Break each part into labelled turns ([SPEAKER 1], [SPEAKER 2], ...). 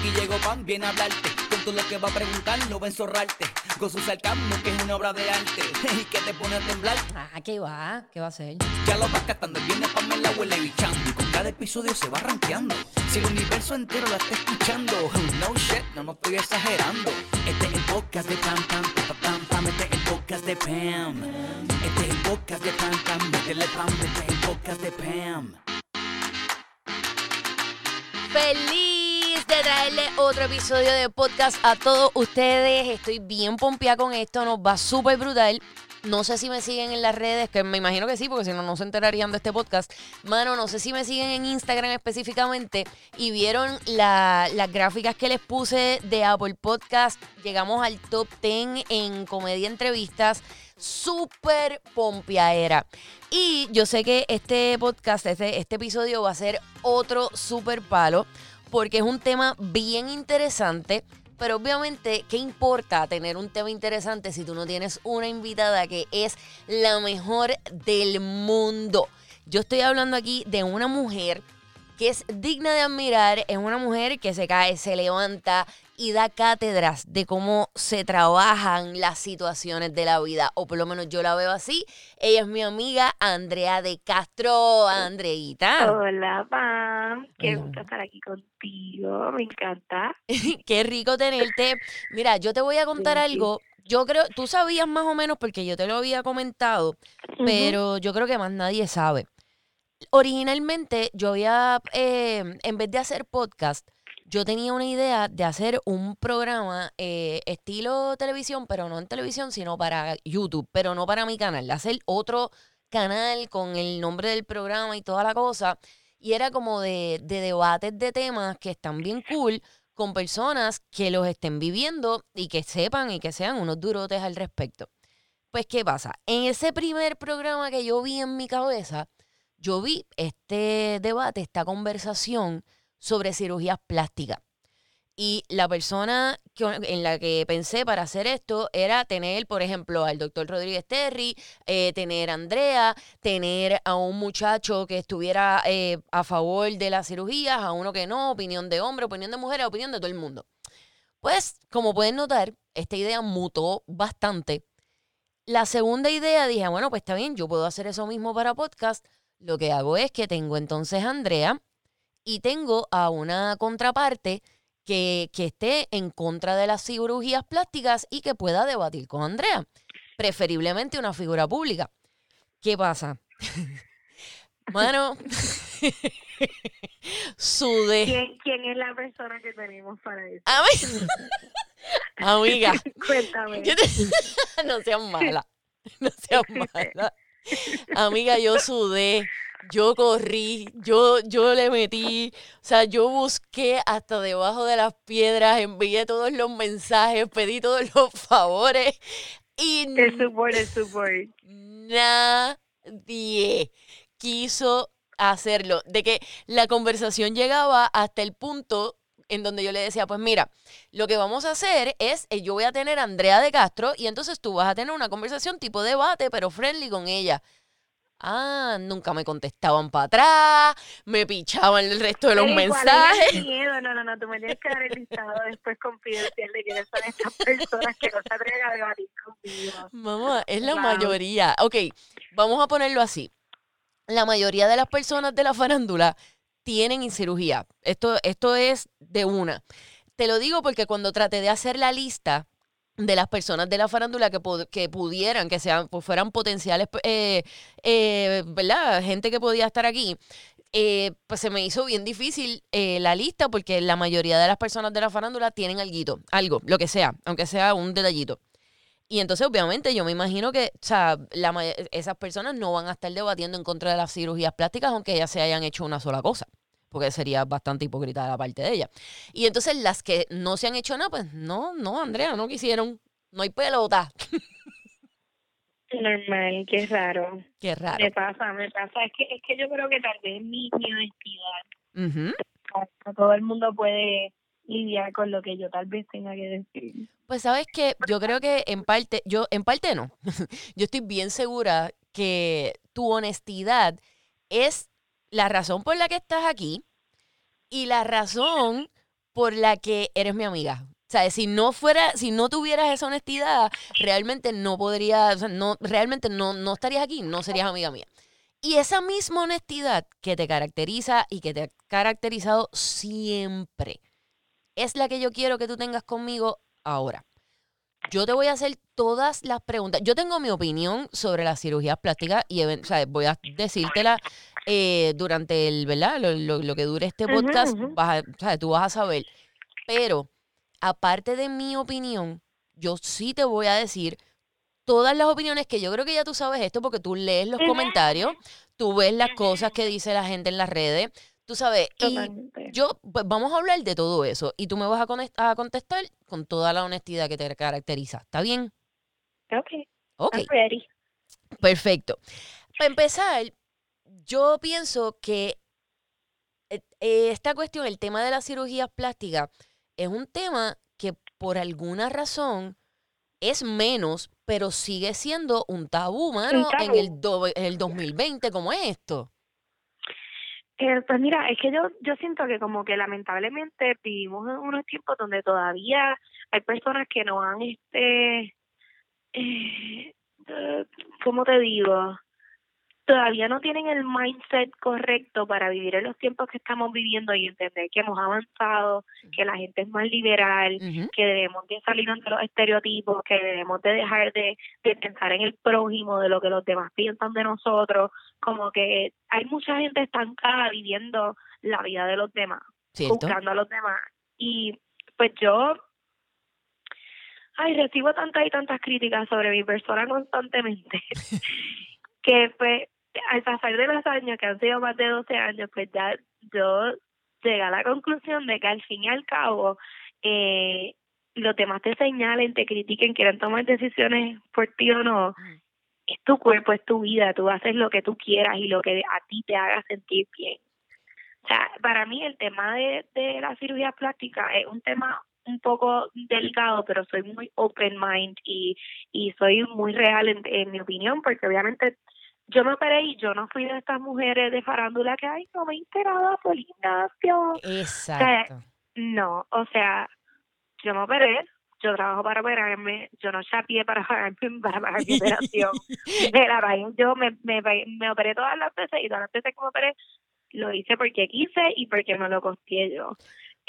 [SPEAKER 1] Aquí llegó Pan, viene a hablarte. Con todo lo que va a preguntar, no va a enzorrarte. Con su sarcasmo, que es una obra de arte. Y que te pone a temblar.
[SPEAKER 2] Ah, ¿qué va? ¿Qué va a hacer?
[SPEAKER 1] Ya lo vas captando, viene Pamela huele bichando. Y con cada episodio se va rankeando. Si el universo entero la está escuchando. No shit, no, no estoy exagerando. Este es el podcast de Pam Pam, pam Pam Pam. Este es el podcast de Pam. Este es el podcast de Pam Pam. Métele Pam, este es el podcast de Pam.
[SPEAKER 2] Feliz traerle otro episodio de podcast a todos ustedes. Estoy bien pompeada con esto, nos va súper brutal. No sé si me siguen en las redes, que me imagino que sí, porque si no, no se enterarían de este podcast. Mano, no sé si me siguen en Instagram específicamente y vieron la- las gráficas que les puse de Apple Podcast. Llegamos al top 10 en comedia entrevistas. Súper pompeadera. Y yo sé que este podcast, este, este episodio va a ser otro súper palo, porque es un tema bien interesante. Pero obviamente, ¿qué importa tener un tema interesante si tú no tienes una invitada que es la mejor del mundo? Yo estoy hablando aquí de una mujer que es digna de admirar, es una mujer que se cae, se levanta y da cátedras de cómo se trabajan las situaciones de la vida, o por lo menos yo la veo así. Ella es mi amiga Andrea de Castro, Andreita.
[SPEAKER 3] Hola, Pam. Qué
[SPEAKER 2] Hola.
[SPEAKER 3] gusto estar aquí contigo. Me encanta.
[SPEAKER 2] Qué rico tenerte. Mira, yo te voy a contar
[SPEAKER 3] Sí,
[SPEAKER 2] algo. Yo creo, tú sabías más o menos porque yo te lo había comentado, pero yo creo que más nadie sabe. Originalmente yo había, eh, en vez de hacer podcast, yo tenía una idea de hacer un programa eh, estilo televisión, pero no en televisión, sino para YouTube, pero no para mi canal, de hacer otro canal con el nombre del programa y toda la cosa. Y era como de, de debates de temas que están bien cool con personas que los estén viviendo y que sepan y que sean unos durotes al respecto. Pues, ¿qué pasa? En ese primer programa que yo vi en mi cabeza, yo vi este debate, esta conversación sobre cirugías plásticas. Y la persona que- en la que pensé para hacer esto era tener, por ejemplo, al doctor Rodríguez Terry, eh, tener a Andrea, tener a un muchacho que estuviera eh, a favor de las cirugías, a uno que no, opinión de hombre, opinión de mujer, opinión de todo el mundo. Pues, como pueden notar, esta idea mutó bastante. La segunda idea dije, bueno, pues está bien, yo puedo hacer eso mismo para podcast. Lo que hago es que tengo entonces a Andrea y tengo a una contraparte que, que esté en contra de las cirugías plásticas y que pueda debatir con Andrea. Preferiblemente una figura pública. ¿Qué pasa? Mano, sudé.
[SPEAKER 3] ¿Quién, ¿Quién es la persona que tenemos para eso?
[SPEAKER 2] Ami- Amiga,
[SPEAKER 3] Cuéntame.
[SPEAKER 2] te- no seas mala. No seas mala. Amiga, yo sudé, yo corrí, yo, yo le metí, o sea, yo busqué hasta debajo de las piedras, envié todos los mensajes, pedí todos los favores y
[SPEAKER 3] El support, el support.
[SPEAKER 2] nadie quiso hacerlo. De que la conversación llegaba hasta el punto en donde yo le decía, pues mira, lo que vamos a hacer es, eh, yo voy a tener a Andrea de Castro y entonces tú vas a tener una conversación tipo debate, pero friendly con ella. Ah, nunca me contestaban para atrás, me pichaban el resto de los
[SPEAKER 3] Pero igual,
[SPEAKER 2] mensajes.
[SPEAKER 3] es miedo. No, no, no. Tú me tienes que dar el listado después confidencial de quiénes son estas personas que no se atreven a debatir conmigo.
[SPEAKER 2] Mamá, es la
[SPEAKER 3] Wow.
[SPEAKER 2] mayoría. Ok, vamos a ponerlo así. La mayoría de las personas de la farándula tienen cirugía. Esto, esto es de una. Te lo digo porque cuando traté de hacer la lista de las personas de la farándula que, que pudieran, que sean, pues fueran potenciales, eh, eh, ¿verdad? Gente que podía estar aquí. eh, pues se me hizo bien difícil eh, la lista porque la mayoría de las personas de la farándula tienen alguito, algo, lo que sea, aunque sea un detallito. Y entonces, obviamente, yo me imagino que, o sea, la esas personas no van a estar debatiendo en contra de las cirugías plásticas, aunque ellas se hayan hecho una sola cosa, porque sería bastante hipócrita de la parte de ella. Y entonces, las que no se han hecho nada, pues no, no, Andrea, no quisieron. No hay pelota.
[SPEAKER 3] Normal, qué raro.
[SPEAKER 2] Qué raro.
[SPEAKER 3] Me pasa, me pasa. Es que, es que yo creo que tal vez mi, mi no todo el mundo puede lidiar con lo que yo tal vez tenga que decir.
[SPEAKER 2] Pues sabes que yo creo que en parte, yo en parte no. yo estoy bien segura que tu honestidad es la razón por la que estás aquí y la razón por la que eres mi amiga. O sea, si no fuera, si no tuvieras esa honestidad, realmente no podría, o sea, no, realmente no, no estarías aquí, no serías amiga mía. Y esa misma honestidad que te caracteriza y que te ha caracterizado siempre, es la que yo quiero que tú tengas conmigo ahora. Yo te voy a hacer todas las preguntas. Yo tengo mi opinión sobre las cirugías plásticas y voy a decírtela eh, durante el, ¿verdad? Lo, lo- lo que dure este podcast, vas a- sea, tú vas a saber. Pero, aparte de mi opinión, yo sí te voy a decir todas las opiniones que yo creo que ya tú sabes esto porque tú lees los comentarios, tú ves las cosas que dice la gente en las redes, tú sabes, y yo, pues vamos a hablar de todo eso y tú me vas a, a contestar con toda la honestidad que te caracteriza. ¿Está bien?
[SPEAKER 3] Ok,
[SPEAKER 2] Ok,
[SPEAKER 3] I'm ready.
[SPEAKER 2] perfecto. Para empezar, yo pienso que eh, eh, esta cuestión, el tema de las cirugías plásticas, es un tema que por alguna razón es menos, pero sigue siendo un tabú, mano, en
[SPEAKER 3] tabú.
[SPEAKER 2] el, do- en el 2020 como es esto.
[SPEAKER 3] Eh, pues mira, es que yo yo siento que como que lamentablemente vivimos en unos tiempos donde todavía hay personas que no han este eh, ¿cómo te digo? Todavía no tienen el mindset correcto para vivir en los tiempos que estamos viviendo y entender que hemos avanzado, que la gente es más liberal, que debemos de salir ante los estereotipos, que debemos de dejar de, de pensar en el prójimo, de lo que los demás piensan de nosotros, como que hay mucha gente estancada viviendo la vida de los demás,
[SPEAKER 2] ¿Cierto?
[SPEAKER 3] juzgando a los demás. Y pues yo, ay, recibo tantas y tantas críticas sobre mi persona constantemente, que pues al pasar de los años, que han sido más de 12 años, pues ya yo llegué a la conclusión de que al fin y al cabo, eh, los demás te señalen, te critiquen, quieran tomar decisiones por ti o no, es tu cuerpo, es tu vida, tú haces lo que tú quieras y lo que a ti te haga sentir bien. O sea, para mí el tema de, de la cirugía plástica es un tema un poco delicado, pero soy muy open mind y, y soy muy real en, en mi opinión, porque obviamente yo me operé y yo no fui de estas mujeres de farándula que, ay, no me he enterado por el gimnasio.
[SPEAKER 2] Exacto.
[SPEAKER 3] No, o sea, yo me operé, yo trabajo para operarme, yo no chapié para pagarme para pagar mi operación. Me la pagué yo, me, me, me operé todas las veces y todas las veces que me operé lo hice porque quise y porque me lo costeé yo.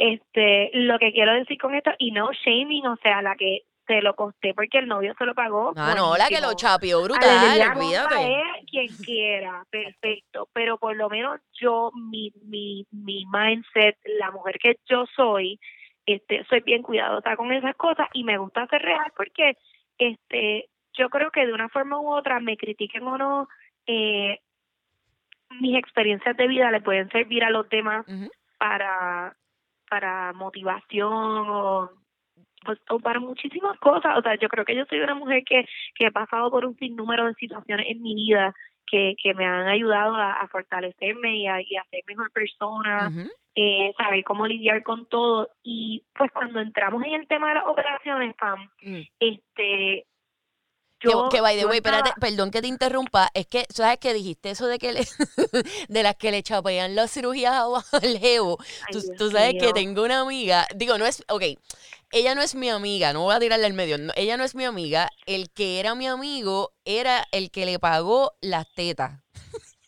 [SPEAKER 3] Este, lo que quiero decir con esto, y no shaming, o sea, la que se lo costé porque el novio se lo pagó.
[SPEAKER 2] Ah, no, la que lo chapeó brutal, olvídate.
[SPEAKER 3] quien quiera, perfecto, pero por lo menos yo, mi, mi, mi mindset, la mujer que yo soy, este, soy bien cuidadosa con esas cosas y me gusta ser real porque, este, yo creo que de una forma u otra, me critiquen o no, eh, mis experiencias de vida le pueden servir a los demás para para motivación o, pues, o para muchísimas cosas. O sea, yo creo que yo soy una mujer que, que he pasado por un sinnúmero de situaciones en mi vida que, que me han ayudado a, a fortalecerme y a, y a ser mejor persona, eh, saber cómo lidiar con todo. Y pues cuando entramos en el tema de las operaciones, Pam,
[SPEAKER 2] Mm.
[SPEAKER 3] este...
[SPEAKER 2] Que,
[SPEAKER 3] Yo,
[SPEAKER 2] que by the way, espérate, perdón que te interrumpa, es que, ¿sabes que dijiste eso de que le, de las que le chapean las cirugías abajo al jevo?
[SPEAKER 3] Ay,
[SPEAKER 2] Tú, sabes que tengo una amiga, digo, no es, ok, ella no es mi amiga, no voy a tirarle al medio, no, ella no es mi amiga, el que era mi amigo era el que le pagó las tetas.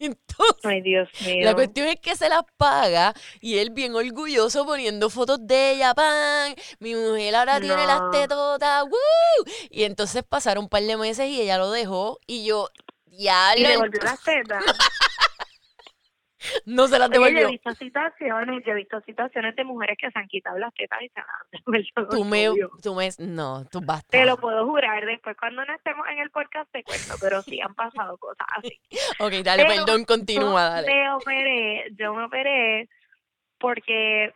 [SPEAKER 2] Entonces,
[SPEAKER 3] Ay, Dios mío.
[SPEAKER 2] la cuestión es que se las paga y él bien orgulloso poniendo fotos de ella, pan, mi mujer ahora tiene las tetotas, ¡woo! Y entonces pasaron un par de meses y ella lo dejó y yo, ya
[SPEAKER 3] y le volvió las tetas.
[SPEAKER 2] no se las
[SPEAKER 3] Oye, yo he visto situaciones, yo he visto situaciones de mujeres que se han quitado las tetas y se las han devuelto
[SPEAKER 2] Tú me, tú me, no, tú basta.
[SPEAKER 3] Te lo puedo jurar, después cuando no estemos en el podcast te cuento, pero sí han pasado cosas así.
[SPEAKER 2] Ok, dale,
[SPEAKER 3] Pero
[SPEAKER 2] perdón, continúa,
[SPEAKER 3] yo
[SPEAKER 2] dale.
[SPEAKER 3] me operé, yo me operé porque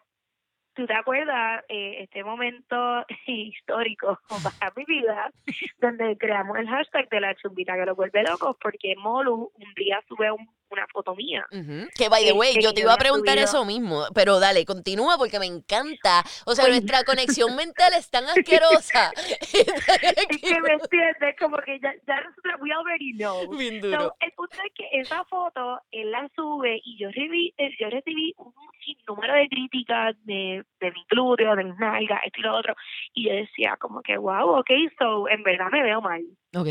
[SPEAKER 3] tú te acuerdas eh, este momento histórico para mi vida donde creamos el hashtag de la chumbita que lo vuelve locos porque Molu un día sube un una foto mía.
[SPEAKER 2] Ujú. Que by the way,
[SPEAKER 3] Este,
[SPEAKER 2] yo te iba a preguntar
[SPEAKER 3] subido-
[SPEAKER 2] eso mismo, pero dale, continúa porque me encanta. O sea,
[SPEAKER 3] Pues-
[SPEAKER 2] nuestra conexión mental es tan asquerosa.
[SPEAKER 3] Es que me entiendes, como que ya, ya nosotros, we already know.
[SPEAKER 2] Bien
[SPEAKER 3] So,
[SPEAKER 2] duro.
[SPEAKER 3] el punto es que esa foto él la sube y yo recibí, eh, yo recibí un sinnúmero de críticas de, de mi glúteo, de mis nalgas, esto y lo otro. Y yo decía, como que, wow, ok, so en verdad me veo mal.
[SPEAKER 2] Ok.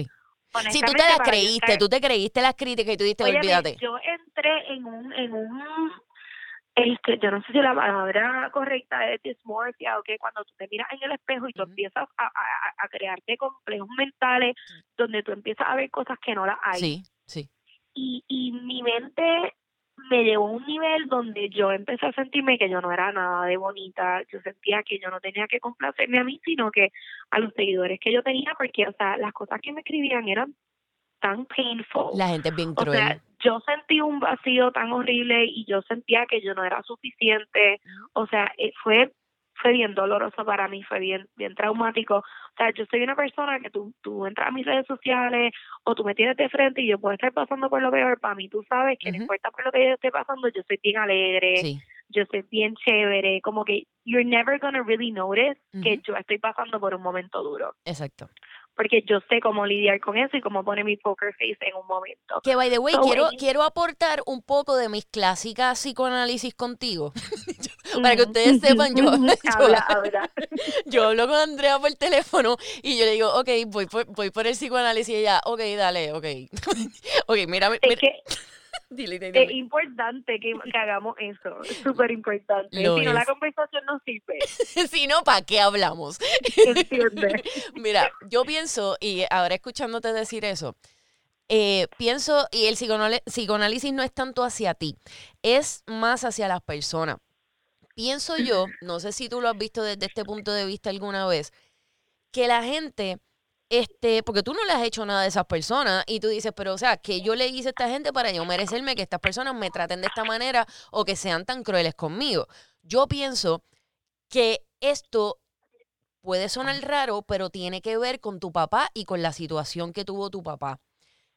[SPEAKER 2] Si tú te las creíste,
[SPEAKER 3] estar-
[SPEAKER 2] tú te creíste las críticas y tú dijiste, olvídate.
[SPEAKER 3] yo entré en un, en un, este, yo no sé si la palabra correcta es dysmorphia o que cuando tú te miras en el espejo y tú empiezas a, a, a crearte complejos mentales donde tú empiezas a ver cosas que no las hay.
[SPEAKER 2] Sí, sí.
[SPEAKER 3] Y, y mi mente me llevó a un nivel donde yo empecé a sentirme que yo no era nada de bonita, yo sentía que yo no tenía que complacerme a mí, sino que a los seguidores que yo tenía, porque, o sea, las cosas que me escribían eran tan painful.
[SPEAKER 2] La gente es bien
[SPEAKER 3] O
[SPEAKER 2] cruel.
[SPEAKER 3] sea, yo sentí un vacío tan horrible y yo sentía que yo no era suficiente. O sea, eh, fue fue bien doloroso para mí, fue bien bien traumático. O sea, yo soy una persona que tú, tú entras a mis redes sociales o tú me tienes de frente y yo puedo estar pasando por lo peor. Para mí, tú sabes que no
[SPEAKER 2] Ujú.
[SPEAKER 3] importa por lo que yo esté pasando, yo soy bien alegre,
[SPEAKER 2] sí.
[SPEAKER 3] yo soy bien chévere. Como que you're never gonna really notice que yo estoy pasando por un momento duro.
[SPEAKER 2] Exacto.
[SPEAKER 3] Porque yo sé cómo lidiar con eso y cómo poner mi poker face en un momento.
[SPEAKER 2] Que by the way,
[SPEAKER 3] So,
[SPEAKER 2] quiero,
[SPEAKER 3] en-
[SPEAKER 2] quiero aportar un poco de mis clásicas psicoanálisis contigo. Para que ustedes sepan, yo-
[SPEAKER 3] habla, habla.
[SPEAKER 2] Yo hablo con Andrea por teléfono y yo le digo, ok, voy por, voy por el psicoanálisis y ella, ok, dale, ok. ok, mira, mira,
[SPEAKER 3] Es que
[SPEAKER 2] dile, dile,
[SPEAKER 3] es importante que, que hagamos eso. Es súper importante.
[SPEAKER 2] Lo
[SPEAKER 3] si no, la conversación no sirve.
[SPEAKER 2] si no, ¿para qué hablamos?
[SPEAKER 3] ¿Entiendes?
[SPEAKER 2] Mira, yo pienso, y ahora escuchándote decir eso, eh, pienso, y el psicoanálisis no es tanto hacia ti, es más hacia las personas. Pienso yo, no sé si tú lo has visto desde este punto de vista alguna vez, que la gente, este, porque tú no le has hecho nada a esas personas y tú dices, pero o sea, que yo le hice a esta gente para yo merecerme que estas personas me traten de esta manera o que sean tan crueles conmigo. Yo pienso que esto puede sonar raro, pero tiene que ver con tu papá y con la situación que tuvo tu papá.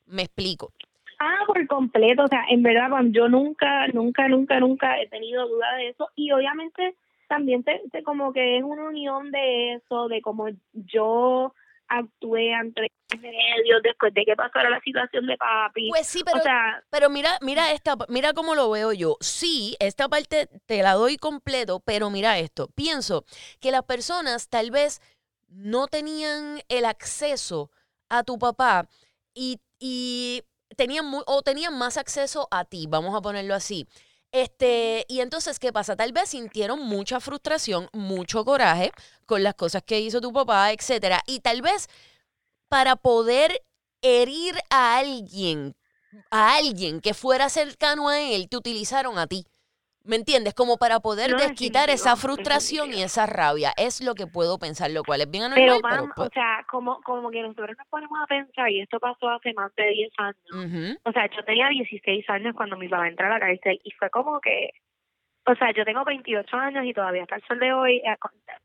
[SPEAKER 2] Me explico.
[SPEAKER 3] Ah, por completo. O sea, en verdad, yo nunca, nunca, nunca, nunca he tenido duda de eso. Y obviamente también te, como que es una unión de eso, de cómo yo actué ante los medios después de que pasara la situación de papi.
[SPEAKER 2] Pues sí, pero
[SPEAKER 3] o sea,
[SPEAKER 2] Pero mira, mira esta, mira cómo lo veo yo. Sí, esta parte te la doy completo, pero mira esto. Pienso que las personas tal vez no tenían el acceso a tu papá y, y tenían mu- o tenían más acceso a ti, vamos a ponerlo así. Este, y entonces, ¿qué pasa? Tal vez sintieron mucha frustración, mucho coraje con las cosas que hizo tu papá, etcétera. Y tal vez para poder herir a alguien, a alguien que fuera cercano a él, te utilizaron a ti. ¿Me entiendes? Como para poder
[SPEAKER 3] No,
[SPEAKER 2] desquitar esa frustración y esa rabia. Es lo que puedo pensar, lo cual es bien anormal,
[SPEAKER 3] pero,
[SPEAKER 2] pues,
[SPEAKER 3] o sea, como, como que nosotros nos ponemos a pensar, y esto pasó hace más de 10 años. O sea, yo tenía 16 años cuando mi papá entró a la cárcel y fue como que, o sea, yo tengo 28 años y todavía hasta el sol de hoy, eh,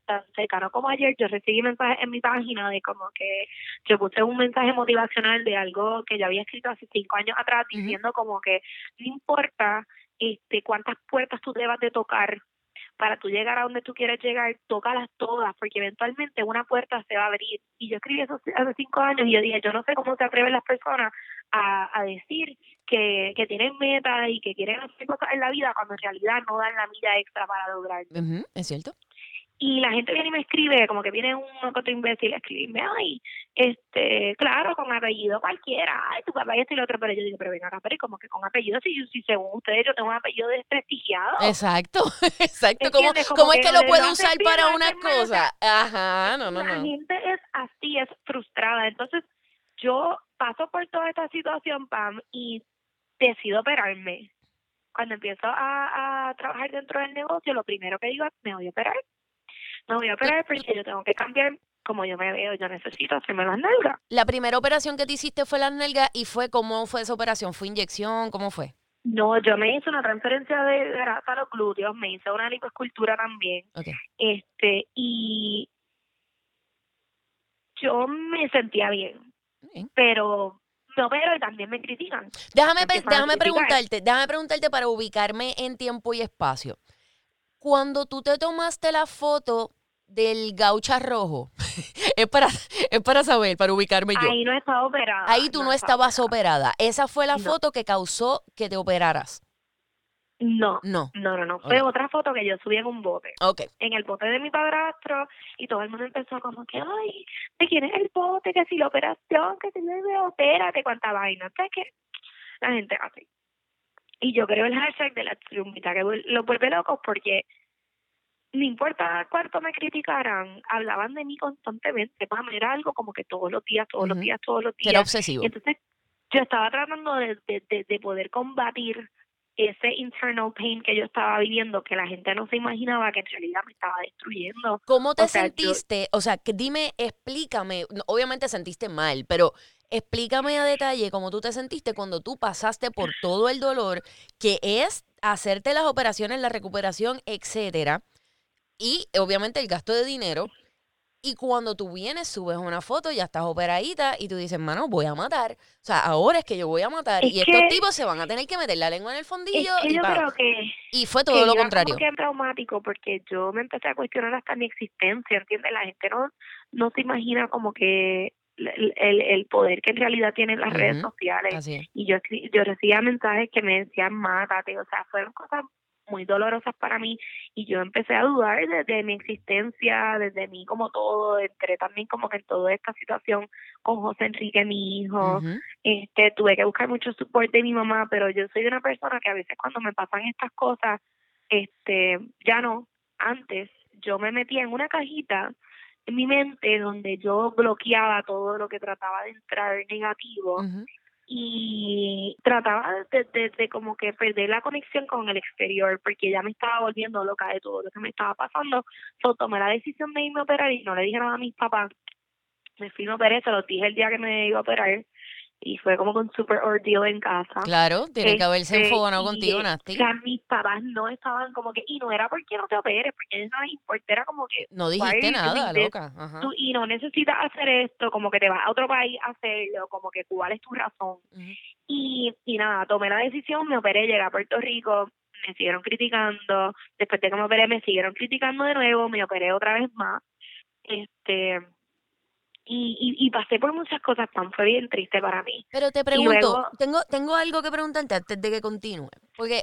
[SPEAKER 3] tan cercano como ayer, yo recibí mensajes en mi página de como que yo puse un mensaje motivacional de algo que yo había escrito hace cinco años atrás diciendo como que no importa este cuántas puertas tú debas de tocar para tú llegar a donde tú quieres llegar, tócalas todas, porque eventualmente una puerta se va a abrir. Y yo escribí eso hace cinco años y yo dije, yo no sé cómo se atreven las personas a, a decir que, que tienen metas y que quieren hacer cosas en la vida cuando en realidad no dan la milla extra para lograrlo.
[SPEAKER 2] ujú, ¿es cierto?
[SPEAKER 3] Y la gente viene y me escribe, como que viene un otro imbécil a escribirme, ay, este, claro, con apellido cualquiera, ay, tu papá y esto y lo otro, pero yo digo, pero venga acá, pero como que con apellido, si, si según ustedes yo tengo un apellido desprestigiado.
[SPEAKER 2] Exacto, exacto. ¿Cómo, cómo
[SPEAKER 3] Como
[SPEAKER 2] es
[SPEAKER 3] que
[SPEAKER 2] que lo puedo usar para una cosa? Ajá, no, no,
[SPEAKER 3] la
[SPEAKER 2] no.
[SPEAKER 3] gente es así, es frustrada. Entonces, yo paso por toda esta situación, Pam, y decido operarme. Cuando empiezo a, a trabajar dentro del negocio, lo primero que digo es, me voy a operar. Me voy a operar porque yo tengo que cambiar como yo me veo. Yo necesito hacerme las nalgas.
[SPEAKER 2] La primera operación que te hiciste fue la nalga y fue, ¿cómo fue esa operación? ¿Fue inyección? ¿Cómo fue?
[SPEAKER 3] No, yo me hice una transferencia de grasa a los glúteos, me hice una lipoescultura también.
[SPEAKER 2] Ok.
[SPEAKER 3] Este, y yo me sentía bien.
[SPEAKER 2] Ok.
[SPEAKER 3] pero me opero y también me critican.
[SPEAKER 2] Déjame, déjame preguntarte, déjame preguntarte para ubicarme en tiempo y espacio. Cuando tú te tomaste la foto del gaucha rojo, es para, es para saber, para ubicarme yo.
[SPEAKER 3] Ahí no estaba operada.
[SPEAKER 2] Ahí tú no,
[SPEAKER 3] estaba
[SPEAKER 2] estabas operada. Esa fue la
[SPEAKER 3] No.
[SPEAKER 2] foto que causó que te operaras.
[SPEAKER 3] No,
[SPEAKER 2] No.
[SPEAKER 3] no, no, no. Fue otra foto que yo subí en un bote.
[SPEAKER 2] Ok.
[SPEAKER 3] En el bote de mi padrastro y todo el mundo empezó como que, ay, ¿de quién es el bote? Que si la operación, que si no opérate, cuánta vaina. ¿Sabes qué? La gente hace. Y yo creo el hashtag de la triunvita que vuel- lo vuelve locos porque no importa cuánto me criticaran, hablaban de mí constantemente. Mí era algo como que todos los días, todos los días, todos los
[SPEAKER 2] Que era
[SPEAKER 3] días.
[SPEAKER 2] obsesivo.
[SPEAKER 3] Y entonces yo estaba tratando de, de, de, de poder combatir ese internal pain que yo estaba viviendo, que la gente no se imaginaba que en realidad me estaba destruyendo.
[SPEAKER 2] ¿Cómo te
[SPEAKER 3] o sea, yo-
[SPEAKER 2] sentiste? O sea, que dime, explícame. Obviamente sentiste mal, pero explícame a detalle cómo tú te sentiste cuando tú pasaste por todo el dolor que es hacerte las operaciones, la recuperación, etcétera. Y obviamente el gasto de dinero. Y cuando tú vienes, subes una foto, ya estás operadita y tú dices, mano, voy a matar. O sea, ahora es que yo voy a matar.
[SPEAKER 3] Es
[SPEAKER 2] y estos tipos se van a tener que meter la lengua en el
[SPEAKER 3] Es
[SPEAKER 2] fondillo.
[SPEAKER 3] que
[SPEAKER 2] y,
[SPEAKER 3] yo creo que,
[SPEAKER 2] y fue
[SPEAKER 3] que
[SPEAKER 2] todo lo contrario.
[SPEAKER 3] que traumático porque yo me empecé a cuestionar hasta mi existencia, ¿entiendes? La gente no, no se imagina como que el, el, poder que en realidad tienen las redes sociales. Y yo yo recibía mensajes que me decían mátate, o sea, fueron cosas muy dolorosas para mí. Y yo empecé a dudar desde mi existencia, desde mí como todo, entré también como que en toda esta situación con José Enrique, mi hijo, este tuve que buscar mucho support de mi mamá, pero yo soy una persona que a veces cuando me pasan estas cosas, este, ya no, antes yo me metía en una cajita en mi mente donde yo bloqueaba todo lo que trataba de entrar negativo y trataba de, de, de como que perder la conexión con el exterior porque ya me estaba volviendo loca de todo lo que me estaba pasando. So, tomé la decisión de irme a operar y no le dije nada a mis papás. Me fui me operé, se los dije el día que me iba a operar y fue como con super ordeal en casa.
[SPEAKER 2] Claro, tiene que haberse
[SPEAKER 3] Este,
[SPEAKER 2] enfogonado contigo, Nasty.
[SPEAKER 3] O sea, mis papás no estaban como que, y no era porque no te operes, porque no les importa, era como que
[SPEAKER 2] No dijiste nada, loca. Ajá.
[SPEAKER 3] tú y no necesitas hacer esto, como que te vas a otro país a hacerlo, como que cuál es tu razón. Y, y nada, tomé la decisión, me operé, llegué a Puerto Rico, me siguieron criticando, después de que me operé me siguieron criticando de nuevo, me operé otra vez más, este y, y, y pasé por muchas cosas, tan fue bien triste para mí.
[SPEAKER 2] Pero te pregunto,
[SPEAKER 3] luego-
[SPEAKER 2] tengo, tengo algo que preguntarte antes de que continúe. Porque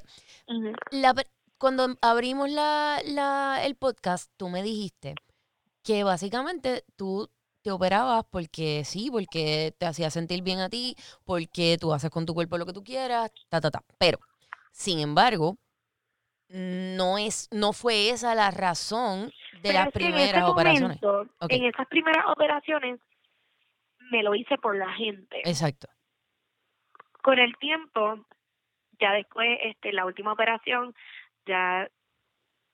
[SPEAKER 2] la per- cuando abrimos la, la, el podcast, tú me dijiste que básicamente tú te operabas porque sí, porque te hacía sentir bien a ti, porque tú haces con tu cuerpo lo que tú quieras, ta, ta, ta. Pero, sin embargo, no es, no fue esa la razón de
[SPEAKER 3] Pero
[SPEAKER 2] las
[SPEAKER 3] en
[SPEAKER 2] primeras
[SPEAKER 3] ese
[SPEAKER 2] operaciones.
[SPEAKER 3] momento. En esas primeras operaciones me lo hice por la gente.
[SPEAKER 2] Exacto.
[SPEAKER 3] con el tiempo, ya después, este, la última operación, ya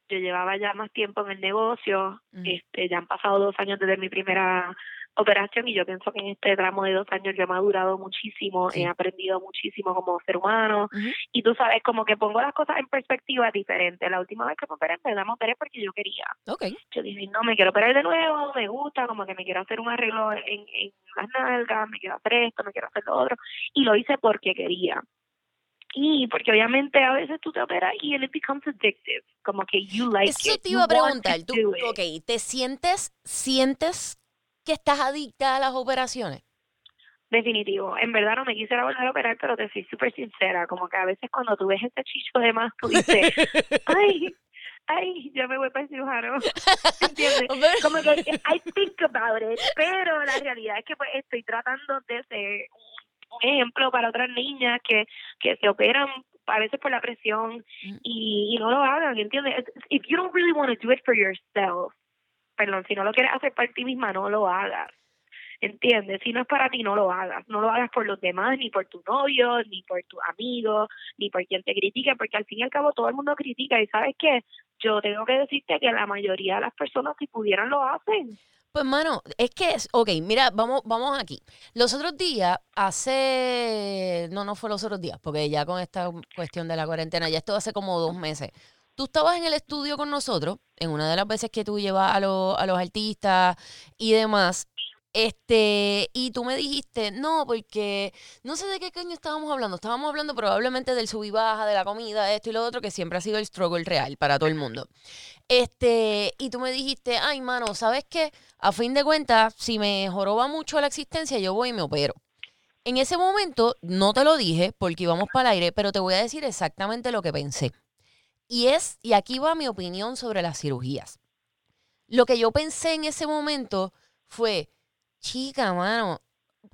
[SPEAKER 3] yo llevaba ya más tiempo en el negocio,
[SPEAKER 2] Ujú.
[SPEAKER 3] este, ya han pasado dos años desde mi primera operación y yo pienso que en este tramo de dos años yo he madurado muchísimo,
[SPEAKER 2] Sí.
[SPEAKER 3] he aprendido muchísimo como ser humano
[SPEAKER 2] Ujú.
[SPEAKER 3] y tú sabes, como que pongo las cosas en perspectiva diferente. La última vez que me operé, me operé porque yo quería.
[SPEAKER 2] Ok.
[SPEAKER 3] Yo dije, no, me quiero operar de nuevo, me gusta, como que me quiero hacer un arreglo en, en las nalgas, me quiero hacer esto, me quiero hacer lo otro. Y lo hice porque quería. Y porque obviamente a veces tú te operas y it becomes addictive. Como que you like
[SPEAKER 2] Eso
[SPEAKER 3] it.
[SPEAKER 2] te
[SPEAKER 3] you
[SPEAKER 2] iba a preguntar. Tú, ok, ¿te sientes, sientes que estás adicta a las operaciones?
[SPEAKER 3] Definitivo. En verdad no me quisiera volver a operar, pero te soy súper sincera. Como que a veces cuando tú ves ese chicho de más, tú dices, ay, ay, ya me voy para el cirujano. ¿Entiendes? como que I think about it, pero la realidad es que pues estoy tratando de ser un ejemplo para otras niñas que, que se operan a veces por la presión
[SPEAKER 2] Mm.
[SPEAKER 3] y, y no lo hagan, ¿entiendes? If you don't really want to do it for yourself, perdón, si no lo quieres hacer para ti misma, no lo hagas. ¿Entiendes? Si no es para ti, no lo hagas. No lo hagas por los demás, ni por tu novio, ni por tus amigos, ni por quien te critique, porque al fin y al cabo todo el mundo critica. ¿Y sabes qué? Yo tengo que decirte que la mayoría de las personas, si pudieran, lo hacen.
[SPEAKER 2] Pues, mano, es que, es- ok, mira, vamos, vamos aquí. Los otros días, hace, no, no fue los otros días, porque ya con esta cuestión de la cuarentena, ya esto hace como dos meses. Tú estabas en el estudio con nosotros, en una de las veces que tú llevas a, los- a los artistas y demás, Este, y tú me dijiste, no, porque no sé de qué coño estábamos hablando. Estábamos hablando probablemente del sub y baja, de la comida, esto y lo otro, que siempre ha sido el struggle real para todo el mundo. Este, y tú me dijiste, ay, mano, ¿sabes qué? A fin de cuentas, si me joroba mucho la existencia, yo voy y me opero. En ese momento no te lo dije porque íbamos para el aire, pero te voy a decir exactamente lo que pensé. Y es, y aquí va mi opinión sobre las cirugías. Lo que yo pensé en ese momento fue, chica, mano,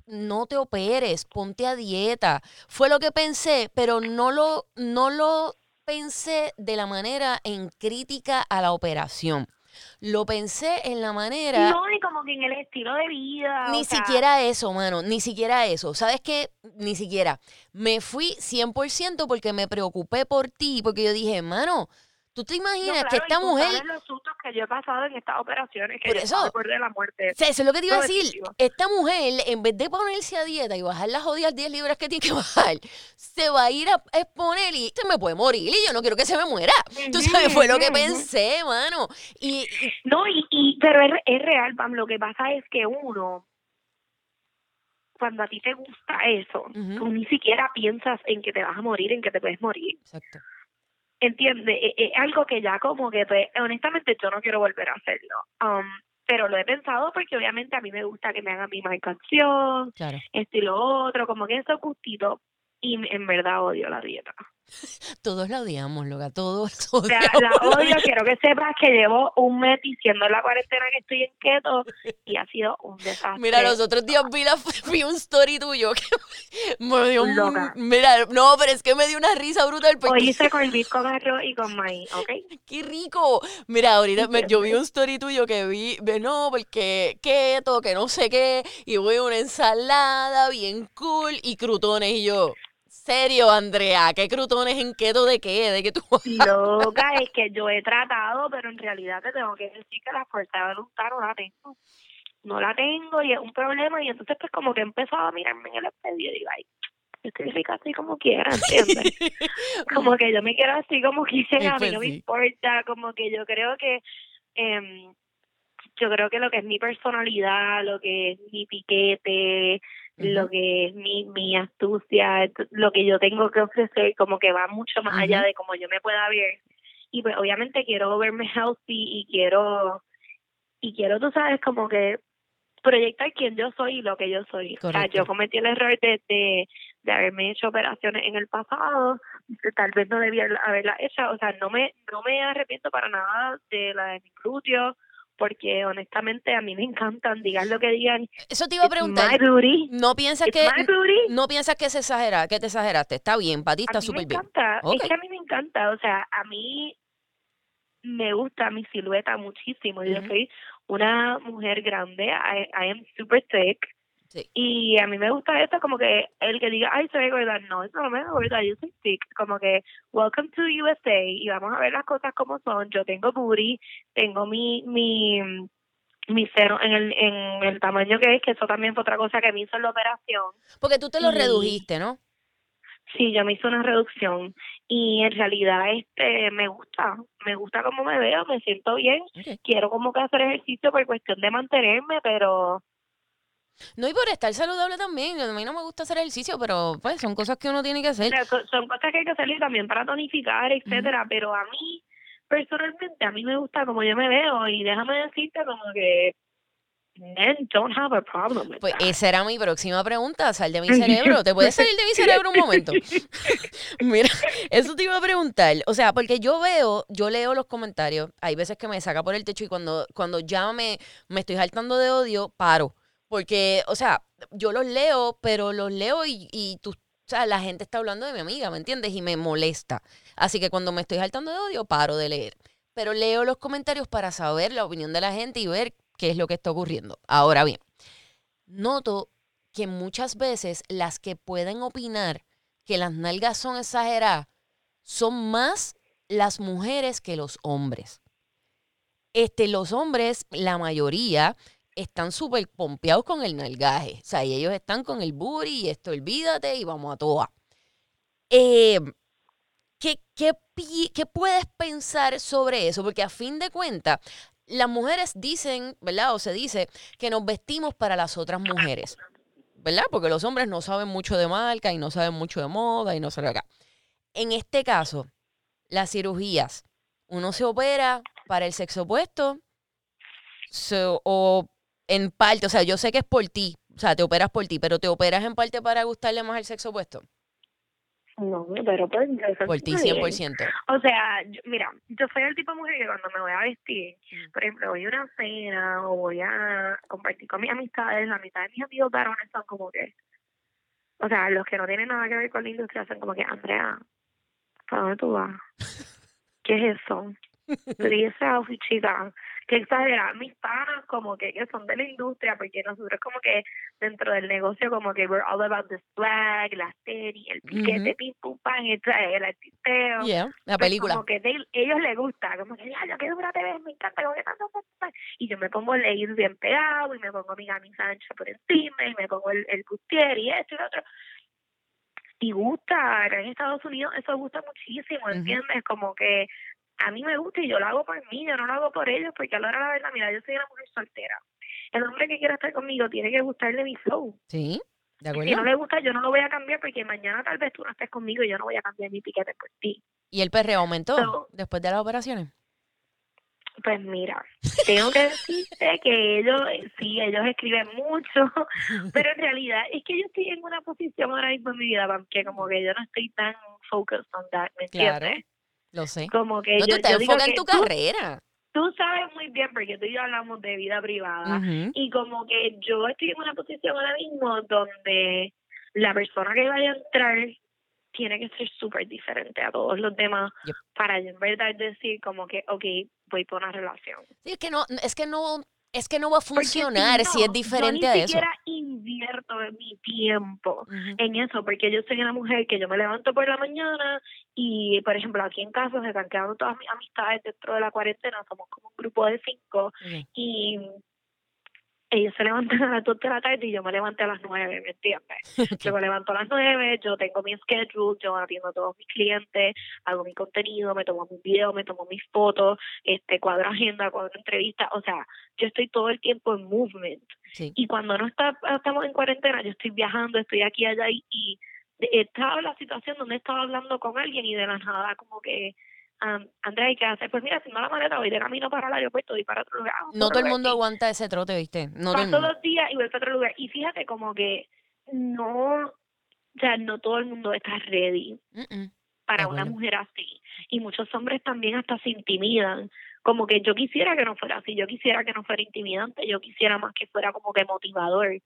[SPEAKER 2] no te operes, ponte a dieta. Fue lo que pensé, pero no lo, no lo pensé de la manera en crítica a la operación. Lo pensé en la manera...
[SPEAKER 3] No, y como que en el estilo de vida.
[SPEAKER 2] Ni
[SPEAKER 3] o sea,
[SPEAKER 2] siquiera eso, mano, ni siquiera eso. ¿Sabes qué? Ni siquiera. Me fui 100% porque me preocupé por ti, porque yo dije, mano, ¿tú te
[SPEAKER 3] no,
[SPEAKER 2] imaginas
[SPEAKER 3] claro,
[SPEAKER 2] que esta mujer...
[SPEAKER 3] yo he pasado en estas operaciones, que
[SPEAKER 2] Por eso.
[SPEAKER 3] de la muerte.
[SPEAKER 2] O sea, eso es lo que te iba a decir. Esta mujer, en vez de ponerse a dieta y bajar las jodidas 10 libras que tiene que bajar, se va a ir a exponer y se me puede morir y yo no quiero que se me muera. Tú sabes, fue lo que pensé, mano. Y, y-
[SPEAKER 3] No, y, y pero es, es real, Pam. Lo que pasa es que uno, cuando a ti te gusta eso,
[SPEAKER 2] Ujú.
[SPEAKER 3] tú ni siquiera piensas en que te vas a morir, en que te puedes morir.
[SPEAKER 2] Exacto.
[SPEAKER 3] ¿Entiendes? Es, es algo que ya como que, pues, honestamente, yo no quiero volver a hacerlo. Um, pero lo he pensado porque obviamente a mí me gusta que me hagan mi marcación,
[SPEAKER 2] Claro.
[SPEAKER 3] esto y lo otro, como que esos gustitos. Y en verdad odio la dieta.
[SPEAKER 2] Todos la odiamos, loca. Todos odiamos
[SPEAKER 3] la
[SPEAKER 2] la
[SPEAKER 3] odio. Quiero que sepas que llevo un mes diciendo en la cuarentena que estoy en keto y ha sido un desastre.
[SPEAKER 2] Mira, los otros días vi, la, vi un story tuyo que me dio un-
[SPEAKER 3] Loca.
[SPEAKER 2] Mira, no, pero es que me dio una risa brutal porque
[SPEAKER 3] Hoy hice con beef con arroz y con maíz, ¿ok?
[SPEAKER 2] ¡Qué rico! Mira, ahorita me- yo vi un story tuyo que vi, no, porque keto, que no sé qué, y voy a una ensalada bien cool y crutones. Y yo, serio, Andrea, ¿qué crutones en keto de qué? ¿De qué tú
[SPEAKER 3] Loca, es que yo he tratado, pero en realidad te tengo que decir que la fuerza de voluntad no la tengo. No la tengo y es un problema. Y entonces, pues, como que he empezado a mirarme en el espejo y digo, ay, yo estoy rica así como quiera, ¿entiendes? como que yo me quiero así como quiera, a mí no me
[SPEAKER 2] Pues
[SPEAKER 3] importa, como que yo creo que em, yo creo que lo que es mi personalidad, lo que es mi piquete, lo que es mi, mi astucia, lo que yo tengo que ofrecer, como que va mucho más allá de como yo me pueda ver. Y pues obviamente quiero verme healthy y quiero, y quiero, tú sabes, como que proyectar quién yo soy y lo que yo soy. O sea, yo cometí el error de, de, de haberme hecho operaciones en el pasado, tal vez no debía haberla hecho, o sea, no me, no me arrepiento para nada de la de mi glúteo, porque honestamente a mí me encantan, digan lo que digan,
[SPEAKER 2] Eso te iba a
[SPEAKER 3] my
[SPEAKER 2] preguntar. ¿No piensas
[SPEAKER 3] it's
[SPEAKER 2] que no piensas que se exagera, que te exageraste? Está bien, para ti está súper bien.
[SPEAKER 3] encanta, es que a mí me encanta, o sea, a mí me gusta mi silueta muchísimo, yo
[SPEAKER 2] Ujú.
[SPEAKER 3] soy una mujer grande, I, I am super thick,
[SPEAKER 2] Sí.
[SPEAKER 3] y a mí me gusta eso, como que el que diga, ay, soy gorda, no, eso no me da gorda, yo soy thick, como que, welcome to USA, y vamos a ver las cosas como son, yo tengo booty, tengo mi, mi, mi seno en el, en el tamaño que es, que eso también fue otra cosa que me hizo en la operación,
[SPEAKER 2] Porque tú te lo
[SPEAKER 3] Y-
[SPEAKER 2] redujiste, ¿no?
[SPEAKER 3] Sí, yo me hice una reducción y en realidad este me gusta, me gusta cómo me veo, me siento bien, quiero como que hacer ejercicio por cuestión de mantenerme, pero
[SPEAKER 2] No, y por estar saludable también. A mí no me gusta hacer ejercicio, pero pues son cosas que uno tiene que hacer.
[SPEAKER 3] son cosas que hay que hacer y también para tonificar, etcétera, pero a mí personalmente a mí me gusta como yo me veo y déjame decirte como que men don't have a problem with
[SPEAKER 2] Pues
[SPEAKER 3] that.
[SPEAKER 2] esa era mi próxima pregunta, sal de mi cerebro. ¿Te puedes salir de mi cerebro un momento? Mira, eso te iba a preguntar. O sea, porque yo veo, yo leo los comentarios, hay veces que me saca por el techo y cuando, cuando ya me, me estoy saltando de odio, paro. Porque, o sea, yo los leo, pero los leo y, y tú, o sea, la gente está hablando de mi amiga, ¿me entiendes? Y me molesta. Así que cuando me estoy saltando de odio, paro de leer. Pero leo los comentarios para saber la opinión de la gente y ver qué es lo que está ocurriendo. Ahora bien, noto que muchas veces las que pueden opinar que las nalgas son exageradas son más las mujeres que los hombres. Este, los hombres, la mayoría, están súper pompeados con el nalgaje. O sea, y ellos están con el booty y esto, olvídate y vamos a toa. Eh, ¿qué, qué, qué puedes pensar sobre eso? Porque a fin de cuentas, las mujeres dicen, ¿verdad? O se dice que nos vestimos para las otras mujeres, ¿verdad? Porque los hombres no saben mucho de marca y no saben mucho de moda y no saben acá. En este caso, las cirugías, uno se opera para el sexo opuesto o en parte, o sea, yo sé que es por ti, o sea, te operas por ti, pero te operas en parte para gustarle más al sexo opuesto.
[SPEAKER 3] No, pero pues
[SPEAKER 2] Por ti,
[SPEAKER 3] muy bien.
[SPEAKER 2] 100%.
[SPEAKER 3] O sea, yo- mira, yo soy el tipo de mujer que cuando me voy a vestir,
[SPEAKER 2] Mm.
[SPEAKER 3] por ejemplo, voy a una cena o voy a compartir con mis amistades, la mitad de mis amigos varones son como que, o sea, los que no tienen nada que ver con la industria son como que, Andrea, ¿para dónde tú vas? ¿Qué es eso? Outfit, chica, que exagerar mis panas como que, que son de la industria, porque nosotros como que dentro del negocio como que we're all about the swag, la serie, el piquete,
[SPEAKER 2] Ujú.
[SPEAKER 3] pim pum pam, el, el artisteo.
[SPEAKER 2] Yeah, la
[SPEAKER 3] Pues
[SPEAKER 2] película.
[SPEAKER 3] Como que de- ellos les gusta, como que, ya, qué dura te ves, me encanta, como que tanto, tanto, tanto". Y yo me pongo el leggings bien pegado, y me pongo mi camisa ancha por encima, y me pongo el, el bustier y esto y lo otro. Y gusta, acá en Estados Unidos eso gusta muchísimo. ¿entiendes? Como que a mí me gusta y yo lo hago por mí, yo no lo hago por ellos, porque a la hora de la verdad, mira, yo soy una mujer soltera. El hombre que quiera estar conmigo tiene que gustarle mi flow.
[SPEAKER 2] Sí, de
[SPEAKER 3] Si
[SPEAKER 2] acuerdo.
[SPEAKER 3] no le gusta, yo no lo voy a cambiar porque mañana tal vez tú no estés conmigo y yo no voy a cambiar mi piquete por ti.
[SPEAKER 2] ¿Y el perreo aumentó
[SPEAKER 3] So-
[SPEAKER 2] después de las operaciones?
[SPEAKER 3] Pues mira, tengo que decirte que ellos, sí, ellos escriben mucho, pero en realidad es que yo estoy en una posición ahora mismo en mi vida, Pam, que como que yo no estoy tan focused on that, ¿me
[SPEAKER 2] Claro. Lo sé.
[SPEAKER 3] Como que
[SPEAKER 2] No,
[SPEAKER 3] yo,
[SPEAKER 2] tú te
[SPEAKER 3] yo digo
[SPEAKER 2] en
[SPEAKER 3] que
[SPEAKER 2] tu
[SPEAKER 3] tú,
[SPEAKER 2] carrera.
[SPEAKER 3] tú sabes muy bien, porque tú y yo hablamos de vida privada, y como que yo estoy en una posición ahora mismo donde la persona que vaya a entrar tiene que ser súper diferente a todos los demás
[SPEAKER 2] Yep.
[SPEAKER 3] para yo en verdad decir como que, ok, voy por una relación.
[SPEAKER 2] Sí, es que no, es que no, es que no va a funcionar si,
[SPEAKER 3] no,
[SPEAKER 2] es diferente
[SPEAKER 3] yo
[SPEAKER 2] a
[SPEAKER 3] ni
[SPEAKER 2] eso.
[SPEAKER 3] siquiera invierto mi tiempo en eso, porque yo soy una mujer que yo me levanto por la mañana y, por ejemplo, aquí en casa se están quedando todas mis amistades dentro de la cuarentena, somos como un grupo de cinco y ellos se levantan a las dos de la tarde y yo me levanté a las nueve, ¿me entiendes? Yo me levanto a las nueve, yo tengo mi schedule, yo atiendo a todos mis clientes, hago mi contenido, me tomo mis videos, me tomo mis fotos, este cuadro agenda, cuadro entrevista, o sea, yo estoy todo el tiempo en movement.
[SPEAKER 2] Sí.
[SPEAKER 3] Y cuando no está, estamos en cuarentena, yo estoy viajando, estoy aquí, allá y, y estaba en la situación donde estaba hablando con alguien y de la nada como que, um, Andrea, ¿qué haces? Pues mira, haciendo la maleta, voy de camino para el aeropuerto, voy para otro lugar.
[SPEAKER 2] No todo el mundo
[SPEAKER 3] y
[SPEAKER 2] aguanta ese trote, ¿viste? No
[SPEAKER 3] paso los días y voy para otro lugar. Y fíjate como que no, o sea, no todo el mundo está ready para una mujer así. Y muchos hombres también hasta se intimidan. Como que yo quisiera que no fuera así, yo quisiera que no fuera intimidante, yo quisiera más que fuera como que motivador.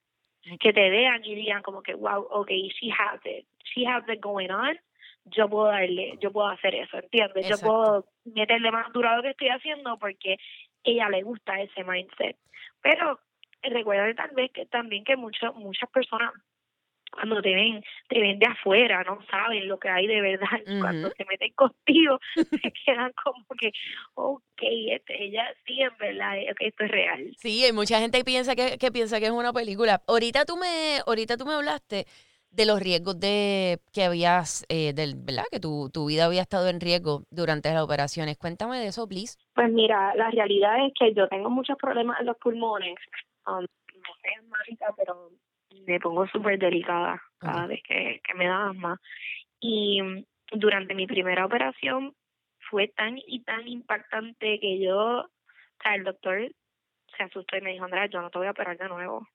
[SPEAKER 3] Que te vean y digan como que, wow, okay, she has it, she has it going on, yo puedo darle, yo puedo hacer eso, ¿entiendes?
[SPEAKER 2] Exacto.
[SPEAKER 3] Yo puedo meterle más duro a lo que estoy haciendo porque ella le gusta ese mindset. Pero recuerda tal vez que también que muchas muchas personas cuando te ven, te ven de afuera, no saben lo que hay de verdad. Cuando se meten contigo, se quedan como que, ok, este, ella sí, en verdad, eh, ok, esto es real.
[SPEAKER 2] Sí, hay mucha gente que piensa que, que piensa que es una película. Ahorita tú me, ahorita tú me hablaste de los riesgos de que habías, eh, del, ¿verdad? Que tu, tu vida había estado en riesgo durante las operaciones. Cuéntame de eso, please.
[SPEAKER 3] Pues mira, la realidad es que yo tengo muchos problemas en los pulmones. Um, no soy asmática, pero me pongo súper delicada cada vez que, que me da asma. Y mm, durante mi primera operación fue tan y tan impactante que yo, o sea, el doctor se asustó y me dijo, Andrea, yo no te voy a operar de nuevo.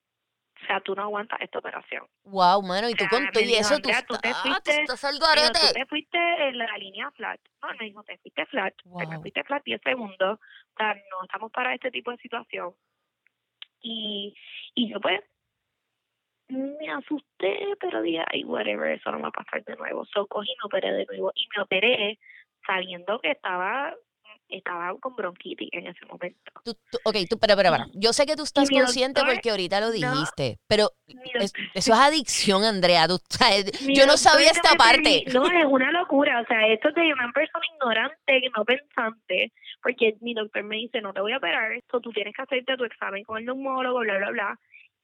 [SPEAKER 3] O sea, tú no aguantas esta operación.
[SPEAKER 2] Wow, mano, y tú
[SPEAKER 3] sea,
[SPEAKER 2] con
[SPEAKER 3] me
[SPEAKER 2] todo y eso, tú,
[SPEAKER 3] Andrea, tú te
[SPEAKER 2] estás- tú
[SPEAKER 3] fuiste-
[SPEAKER 2] estás al
[SPEAKER 3] Pero tú
[SPEAKER 2] garete.
[SPEAKER 3] te fuiste en la línea flat. No, me dijo, te fuiste flat. Te fuiste flat 10 segundos. O sea, no estamos para este tipo de situación. Y, y yo pues me asusté, pero dije, ay, whatever, eso no va a pasar de nuevo. So, cogí y me operé de nuevo. Y me operé sabiendo que estaba estaba con bronquitis en ese momento.
[SPEAKER 2] Tú, tú- ok, tú, pero, pero, pero. Yo sé que tú estás consciente
[SPEAKER 3] doctor-
[SPEAKER 2] porque ahorita lo
[SPEAKER 3] no,
[SPEAKER 2] dijiste, pero es- eso es adicción, Andrea. Tú, yo no sabía esta parte.
[SPEAKER 3] permi- No, es una locura. O sea, esto es de una persona ignorante, no pensante, porque mi doctor me dice, no te voy a operar, esto tú tienes que hacerte tu examen con el neumólogo, bla, bla, bla.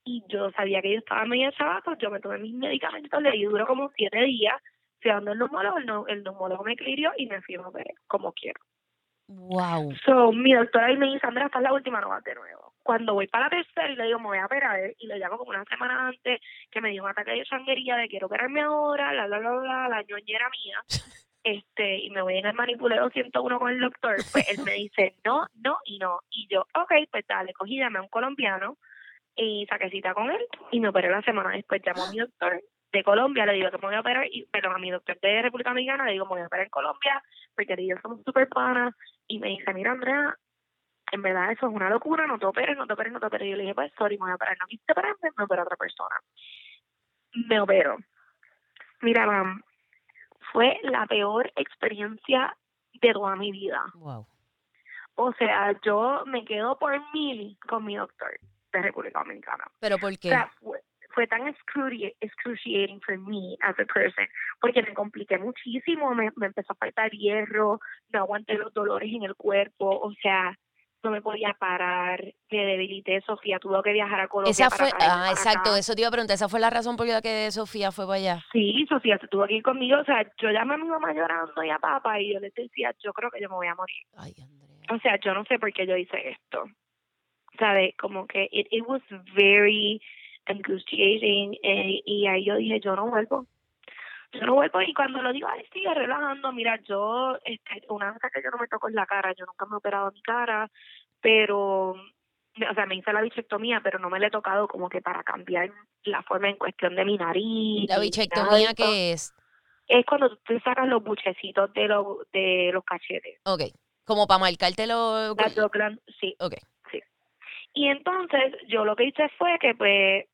[SPEAKER 3] Y yo sabía que yo estaba medio chabaco, yo me tomé mis medicamentos, le di duro como siete días, fui dando el neumólogo, el, neu- el neumólogo me clirió y me fui a operar, como quiero.
[SPEAKER 2] Wow.
[SPEAKER 3] So, mi doctora ahí me dice, Andrea, esta es la última, no vas de nuevo. Cuando voy para la tercera y le digo, me voy a operar, y le llamo como una semana antes, que me dio un ataque de sanguería de quiero operarme ahora, la, la, la, la, la ñoñera mía, este, y me voy en el manipuleo 101 con el doctor, pues él me dice, no, no y no. Y yo, ok, pues dale, cogí, llamé a un colombiano, y saqué cita con él, y me operé la semana después, llamó a mi doctor de Colombia, le digo que me voy a operar, y, perdón, a mi doctor de República Dominicana, le digo, me voy a operar en Colombia, porque yo somos súper panas, y me dice, mira, Andrea, en verdad eso es una locura, no te operes, no te operes, no te operes. Y yo le dije, pues, sorry, me voy a operar. No quise operarme, me operó otra persona. Me opero. Mira, mam, fue la peor experiencia de toda mi vida.
[SPEAKER 2] Wow.
[SPEAKER 3] O sea, yo me quedo por mil con mi doctor de República Dominicana.
[SPEAKER 2] ¿Pero por
[SPEAKER 3] O
[SPEAKER 2] qué?
[SPEAKER 3] sea, fue, fue tan excruci- excruciating for me as a person, porque me compliqué muchísimo, me, me empezó a faltar hierro, no aguanté los dolores en el cuerpo, o sea, no me podía parar, me debilité, Sofía tuvo que viajar a Colombia
[SPEAKER 2] Esa fue, ah,
[SPEAKER 3] para
[SPEAKER 2] exacto,
[SPEAKER 3] acá.
[SPEAKER 2] eso te iba a preguntar, esa fue la razón por la que Sofía fue para allá.
[SPEAKER 3] Sí, Sofía se tuvo que ir conmigo, o sea, yo llamé a mi mamá llorando y a papá y yo les decía, yo creo que yo me voy a morir.
[SPEAKER 2] Ay, Andrea.
[SPEAKER 3] o sea, yo no sé por qué yo hice esto. ¿Sabes? Como que it, it was very angustiating eh, y ahí yo dije, yo no vuelvo. Yo no vuelvo y cuando lo digo, ay, sigue relajando, mira, yo, este, una vez que yo no me toco en la cara, yo nunca me he operado mi cara, pero, o sea, me hice la bichectomía, pero no me la he tocado como que para cambiar la forma en cuestión de mi nariz.
[SPEAKER 2] La bichectomía que es,
[SPEAKER 3] Es cuando tú te sacas los buchecitos de, los de los cachetes.
[SPEAKER 2] ok, como para marcártelo.
[SPEAKER 3] Las sí.
[SPEAKER 2] Ok.
[SPEAKER 3] Y entonces yo lo que hice fue que pues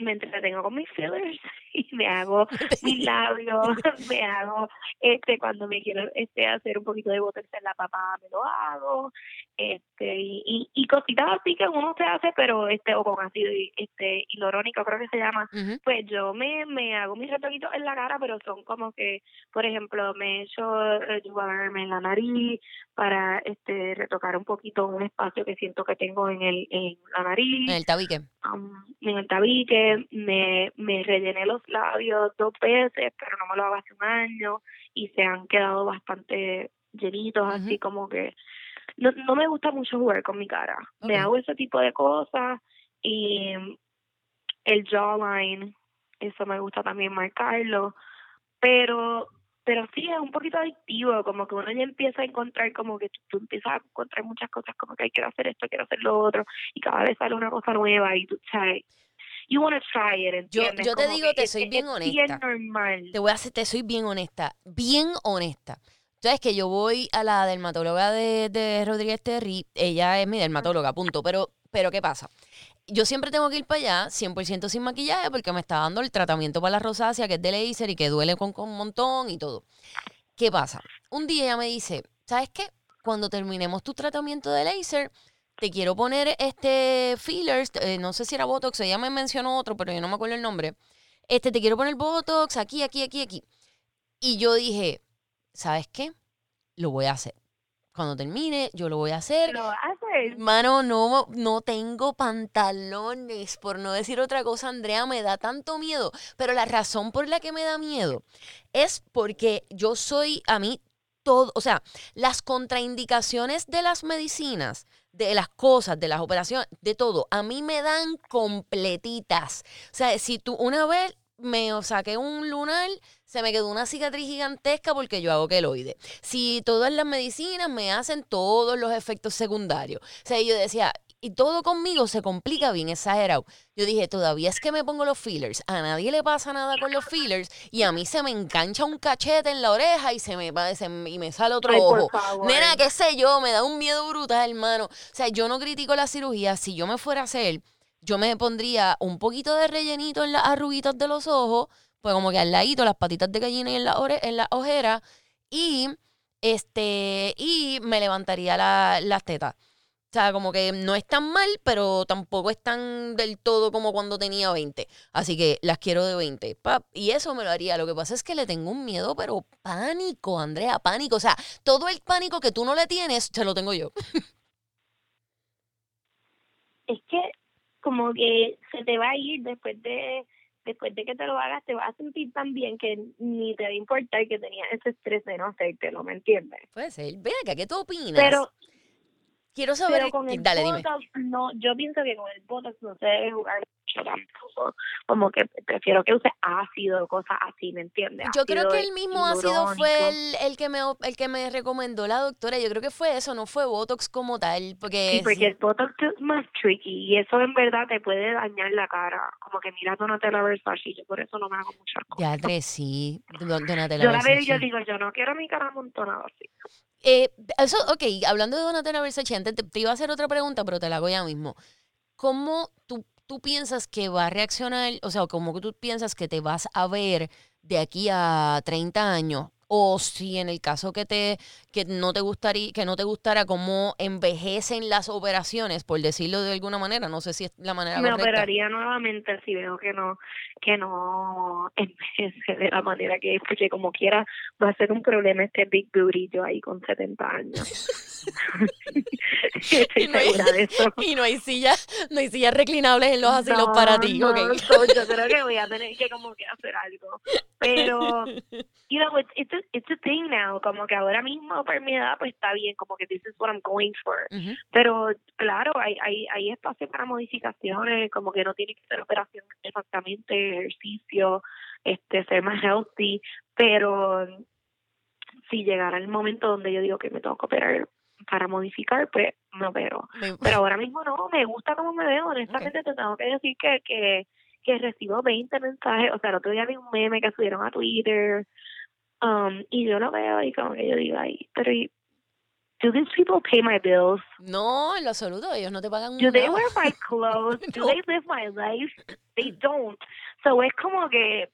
[SPEAKER 3] me entretengo con mis fillers y me hago mis labios, me hago este cuando me quiero este hacer un poquito de botox en la papa me lo hago, este y, y, y cositas así que uno se hace pero este o con ácido este hialurónico creo que se llama pues yo me, me hago mis retoquitos en la cara, pero son como que, por ejemplo, me echo Juvarme en la nariz para este retocar un poquito un espacio que siento que tengo en el en la nariz,
[SPEAKER 2] En el tabique.
[SPEAKER 3] um, en el tabique, me, me rellené los labios dos veces, pero no me lo hago hace un año y se han quedado bastante llenitos, así como que no, no me gusta mucho jugar con mi cara. Me hago ese tipo de cosas y el jawline, eso me gusta también marcarlo, pero pero sí es un poquito adictivo, como que uno ya empieza a encontrar como que tú, tú empiezas a encontrar muchas cosas como que "Ay, quiero hacer esto, quiero hacer lo otro y cada vez sale una cosa nueva y tú sabes you want to try it,
[SPEAKER 2] Yo-
[SPEAKER 3] ¿entiendes?
[SPEAKER 2] yo te
[SPEAKER 3] Como
[SPEAKER 2] digo,
[SPEAKER 3] que
[SPEAKER 2] te
[SPEAKER 3] es-
[SPEAKER 2] soy bien
[SPEAKER 3] es
[SPEAKER 2] honesta.
[SPEAKER 3] normal.
[SPEAKER 2] Te voy a hacer, te soy bien honesta, bien honesta. Sabes que yo voy a la dermatóloga de, de Rodríguez Terry, ella es mi dermatóloga, punto. Pero, pero ¿qué pasa? Yo siempre tengo que ir para allá 100% sin maquillaje porque me está dando el tratamiento para la rosácea, que es de laser y que duele con, con un montón y todo. ¿Qué pasa? Un día ella me dice, ¿sabes qué? Cuando terminemos tu tratamiento de laser, te quiero poner este fillers, eh, no sé si era Botox, ella me mencionó otro, pero yo no me acuerdo el nombre. Este, te quiero poner Botox aquí, aquí, aquí, aquí. Y yo dije, ¿sabes qué? Lo voy a hacer. Cuando termine, yo lo voy a hacer.
[SPEAKER 3] Lo haces.
[SPEAKER 2] Mano, no, no tengo pantalones, por no decir otra cosa, Andrea, me da tanto miedo. Pero la razón por la que me da miedo es porque yo soy, a mí, todo, o sea, las contraindicaciones de las medicinas, de las cosas, de las operaciones, de todo, a mí me dan completitas. O sea, si tú una vez me saqué un lunar, se me quedó una cicatriz gigantesca porque yo hago queloide. Si todas las medicinas me hacen todos los efectos secundarios. O sea, yo decía, y todo conmigo se complica bien exagerado. Yo dije, todavía es que me pongo los fillers. A nadie le pasa nada con los fillers y a mí se me engancha un cachete en la oreja y se me, va- se y me sale otro
[SPEAKER 3] Ay,
[SPEAKER 2] ojo. Nena, qué sé yo, me da un miedo brutal, hermano. O sea, yo no critico la cirugía. Si yo me fuera a hacer, yo me pondría un poquito de rellenito en las arruguitas de los ojos, pues como que al ladito, las patitas de gallina y en la, ore- en la ojera, y este, y me levantaría la- las tetas. O sea, como que no es tan mal, pero tampoco es tan del todo como cuando tenía 20. Así que las quiero de 20. pap, y eso me lo haría. Lo que pasa es que le tengo un miedo, pero pánico, Andrea, pánico. O sea, todo el pánico que tú no le tienes, se lo tengo yo.
[SPEAKER 3] es que como que se te va a ir después de después de que te lo hagas te vas a sentir tan bien que ni te va a importar que tenías ese estrés de no hacértelo, ¿me entiendes?
[SPEAKER 2] Puede ser. Ven acá, ¿qué tú opinas?
[SPEAKER 3] Pero,
[SPEAKER 2] Quiero saber.
[SPEAKER 3] pero con el
[SPEAKER 2] Dale, dime.
[SPEAKER 3] Botox, no, yo pienso que con el Botox no se debe jugar mucho tampoco. Como que prefiero que use ácido, cosas así, ¿me entiendes?
[SPEAKER 2] Yo creo que el mismo ácido fue el, el que me el que me recomendó la doctora. Yo creo que fue eso, no fue Botox como tal, porque
[SPEAKER 3] Sí, porque el Botox es más tricky y eso en verdad te puede dañar la cara. Como que mira Donatella Versace, yo por eso no me hago muchas cosas.
[SPEAKER 2] ya tres sí, Don- Donatella
[SPEAKER 3] yo la veo y yo digo, yo no quiero mi cara amontonada así.
[SPEAKER 2] Eh, eso, ok, hablando de Donatella Versace, antes te, te iba a hacer otra pregunta, pero te la hago ya mismo. ¿Cómo tú, tú piensas que va a reaccionar, o sea, cómo que tú piensas que te vas a ver de aquí a 30 años? O si en el caso que te que no te gustaría que no te gustara cómo envejecen las operaciones, por decirlo de alguna manera, no sé si es la manera
[SPEAKER 3] Me
[SPEAKER 2] correcta.
[SPEAKER 3] operaría nuevamente si veo que no que no envejece de la manera que es, porque como quiera va a ser un problema este big booty yo ahí con 70 años. Estoy
[SPEAKER 2] Y no hay-
[SPEAKER 3] segura de eso.
[SPEAKER 2] Y no hay sillas, no hay sillas reclinables en los asilos
[SPEAKER 3] No,
[SPEAKER 2] para ti,
[SPEAKER 3] no,
[SPEAKER 2] ok.
[SPEAKER 3] so, yo creo que voy a tener que como que hacer algo. Pero, you know, it's, it's, a, it's a thing now. Como que ahora mismo por mi edad, pues está bien, como que this is what I'm going for. Pero, claro, hay, hay, hay espacio para modificaciones, como que no tiene que ser operación exactamente, ejercicio, este, ser más healthy. Pero, si llegara el momento donde yo digo que me tengo que operar para modificar, pues opero.
[SPEAKER 2] Me-
[SPEAKER 3] Pero ahora mismo no, me gusta cómo me veo. Honestamente, te tengo que decir que, que, que recibo 20 mensajes. O sea, el otro día vi un meme que subieron a Twitter. Um, y yo lo veo y como que yo digo, ay, pero ¿y- ¿do these people pay my bills?
[SPEAKER 2] No, en lo absoluto, ellos no te pagan
[SPEAKER 3] Do they wear my clothes? Do
[SPEAKER 2] No.
[SPEAKER 3] they live my life? They don't. So es como que,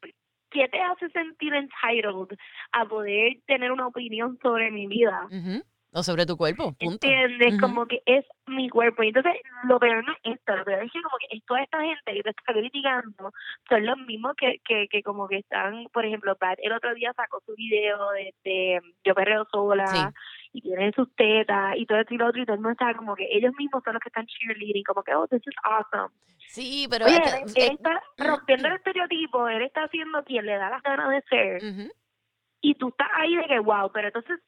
[SPEAKER 3] ¿qué te hace sentir entitled a poder tener una opinión sobre mi vida?
[SPEAKER 2] Ujú. O sobre tu cuerpo, punto.
[SPEAKER 3] ¿Entiendes? Como que es mi cuerpo. Y entonces, lo peor no es esto, lo peor es que como que es toda esta gente que te está criticando son los mismos que, que, que como que están, por ejemplo, Pat el otro día sacó su video de, de Yo Perreo Sola
[SPEAKER 2] Sí.
[SPEAKER 3] y tiene sus tetas y todo esto y lo otro y todo el mundo está como que ellos mismos son los que están cheerleading, como que, oh, this is awesome.
[SPEAKER 2] Sí, pero...
[SPEAKER 3] Oye, él,
[SPEAKER 2] eh,
[SPEAKER 3] está rompiendo el estereotipo, él está haciendo quien le da las ganas de ser y tú estás ahí de que wow, pero entonces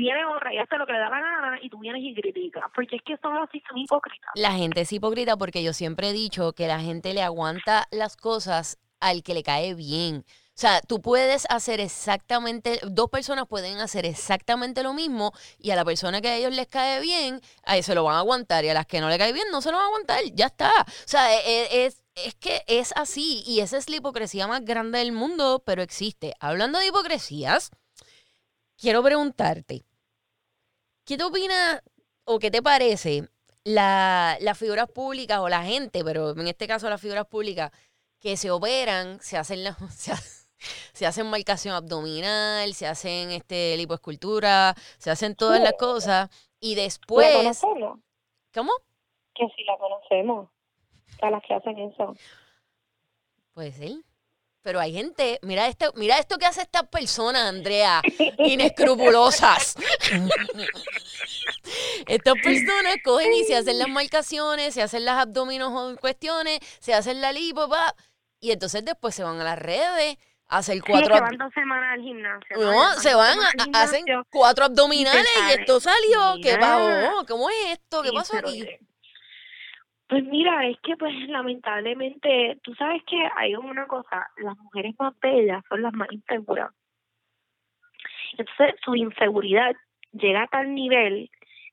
[SPEAKER 3] viene otra y hace lo que le da la gana y tú vienes y criticas, porque es que son así, son hipócritas.
[SPEAKER 2] La gente es hipócrita porque yo siempre he dicho que la gente le aguanta las cosas al que le cae bien. O sea, tú puedes hacer exactamente, dos personas pueden hacer exactamente lo mismo y a la persona que a ellos les cae bien, a ellos se lo van a aguantar y a las que no le cae bien no se lo van a aguantar, ya está. O sea, e- e- es, es que es así y esa es la hipocresía más grande del mundo, pero existe. Hablando de hipocresías, quiero preguntarte, ¿qué te opinas o qué te parece la- las figuras públicas o la gente, pero en este caso las figuras públicas que se operan, se hacen la, se, ha- se hacen marcación abdominal, se hacen este lipoescultura, se hacen todas las cosas y
[SPEAKER 3] ¿La
[SPEAKER 2] después,
[SPEAKER 3] conocemos?
[SPEAKER 2] ¿cómo?
[SPEAKER 3] Que sí la conocemos, a las que hacen eso.
[SPEAKER 2] Puede ser. Pero hay gente, mira esto, mira esto que hace esta persona, Andrea, inescrupulosas. Estas personas cogen y se hacen las marcaciones, se hacen las abdominos o cuestiones, se hacen la lipo, pa, y entonces después se van a las redes hacer
[SPEAKER 3] Sí,
[SPEAKER 2] cuatro
[SPEAKER 3] que
[SPEAKER 2] ab-
[SPEAKER 3] van dos semanas al gimnasio.
[SPEAKER 2] no, se van, a- hacen cuatro abdominales y esto salió. ¿Qué pasó? ¿Cómo es esto? ¿Qué
[SPEAKER 3] Sí,
[SPEAKER 2] pasó aquí?
[SPEAKER 3] Pues mira, es que pues lamentablemente, tú sabes que hay una cosa, las mujeres más bellas son las más inseguras. Entonces su inseguridad llega a tal nivel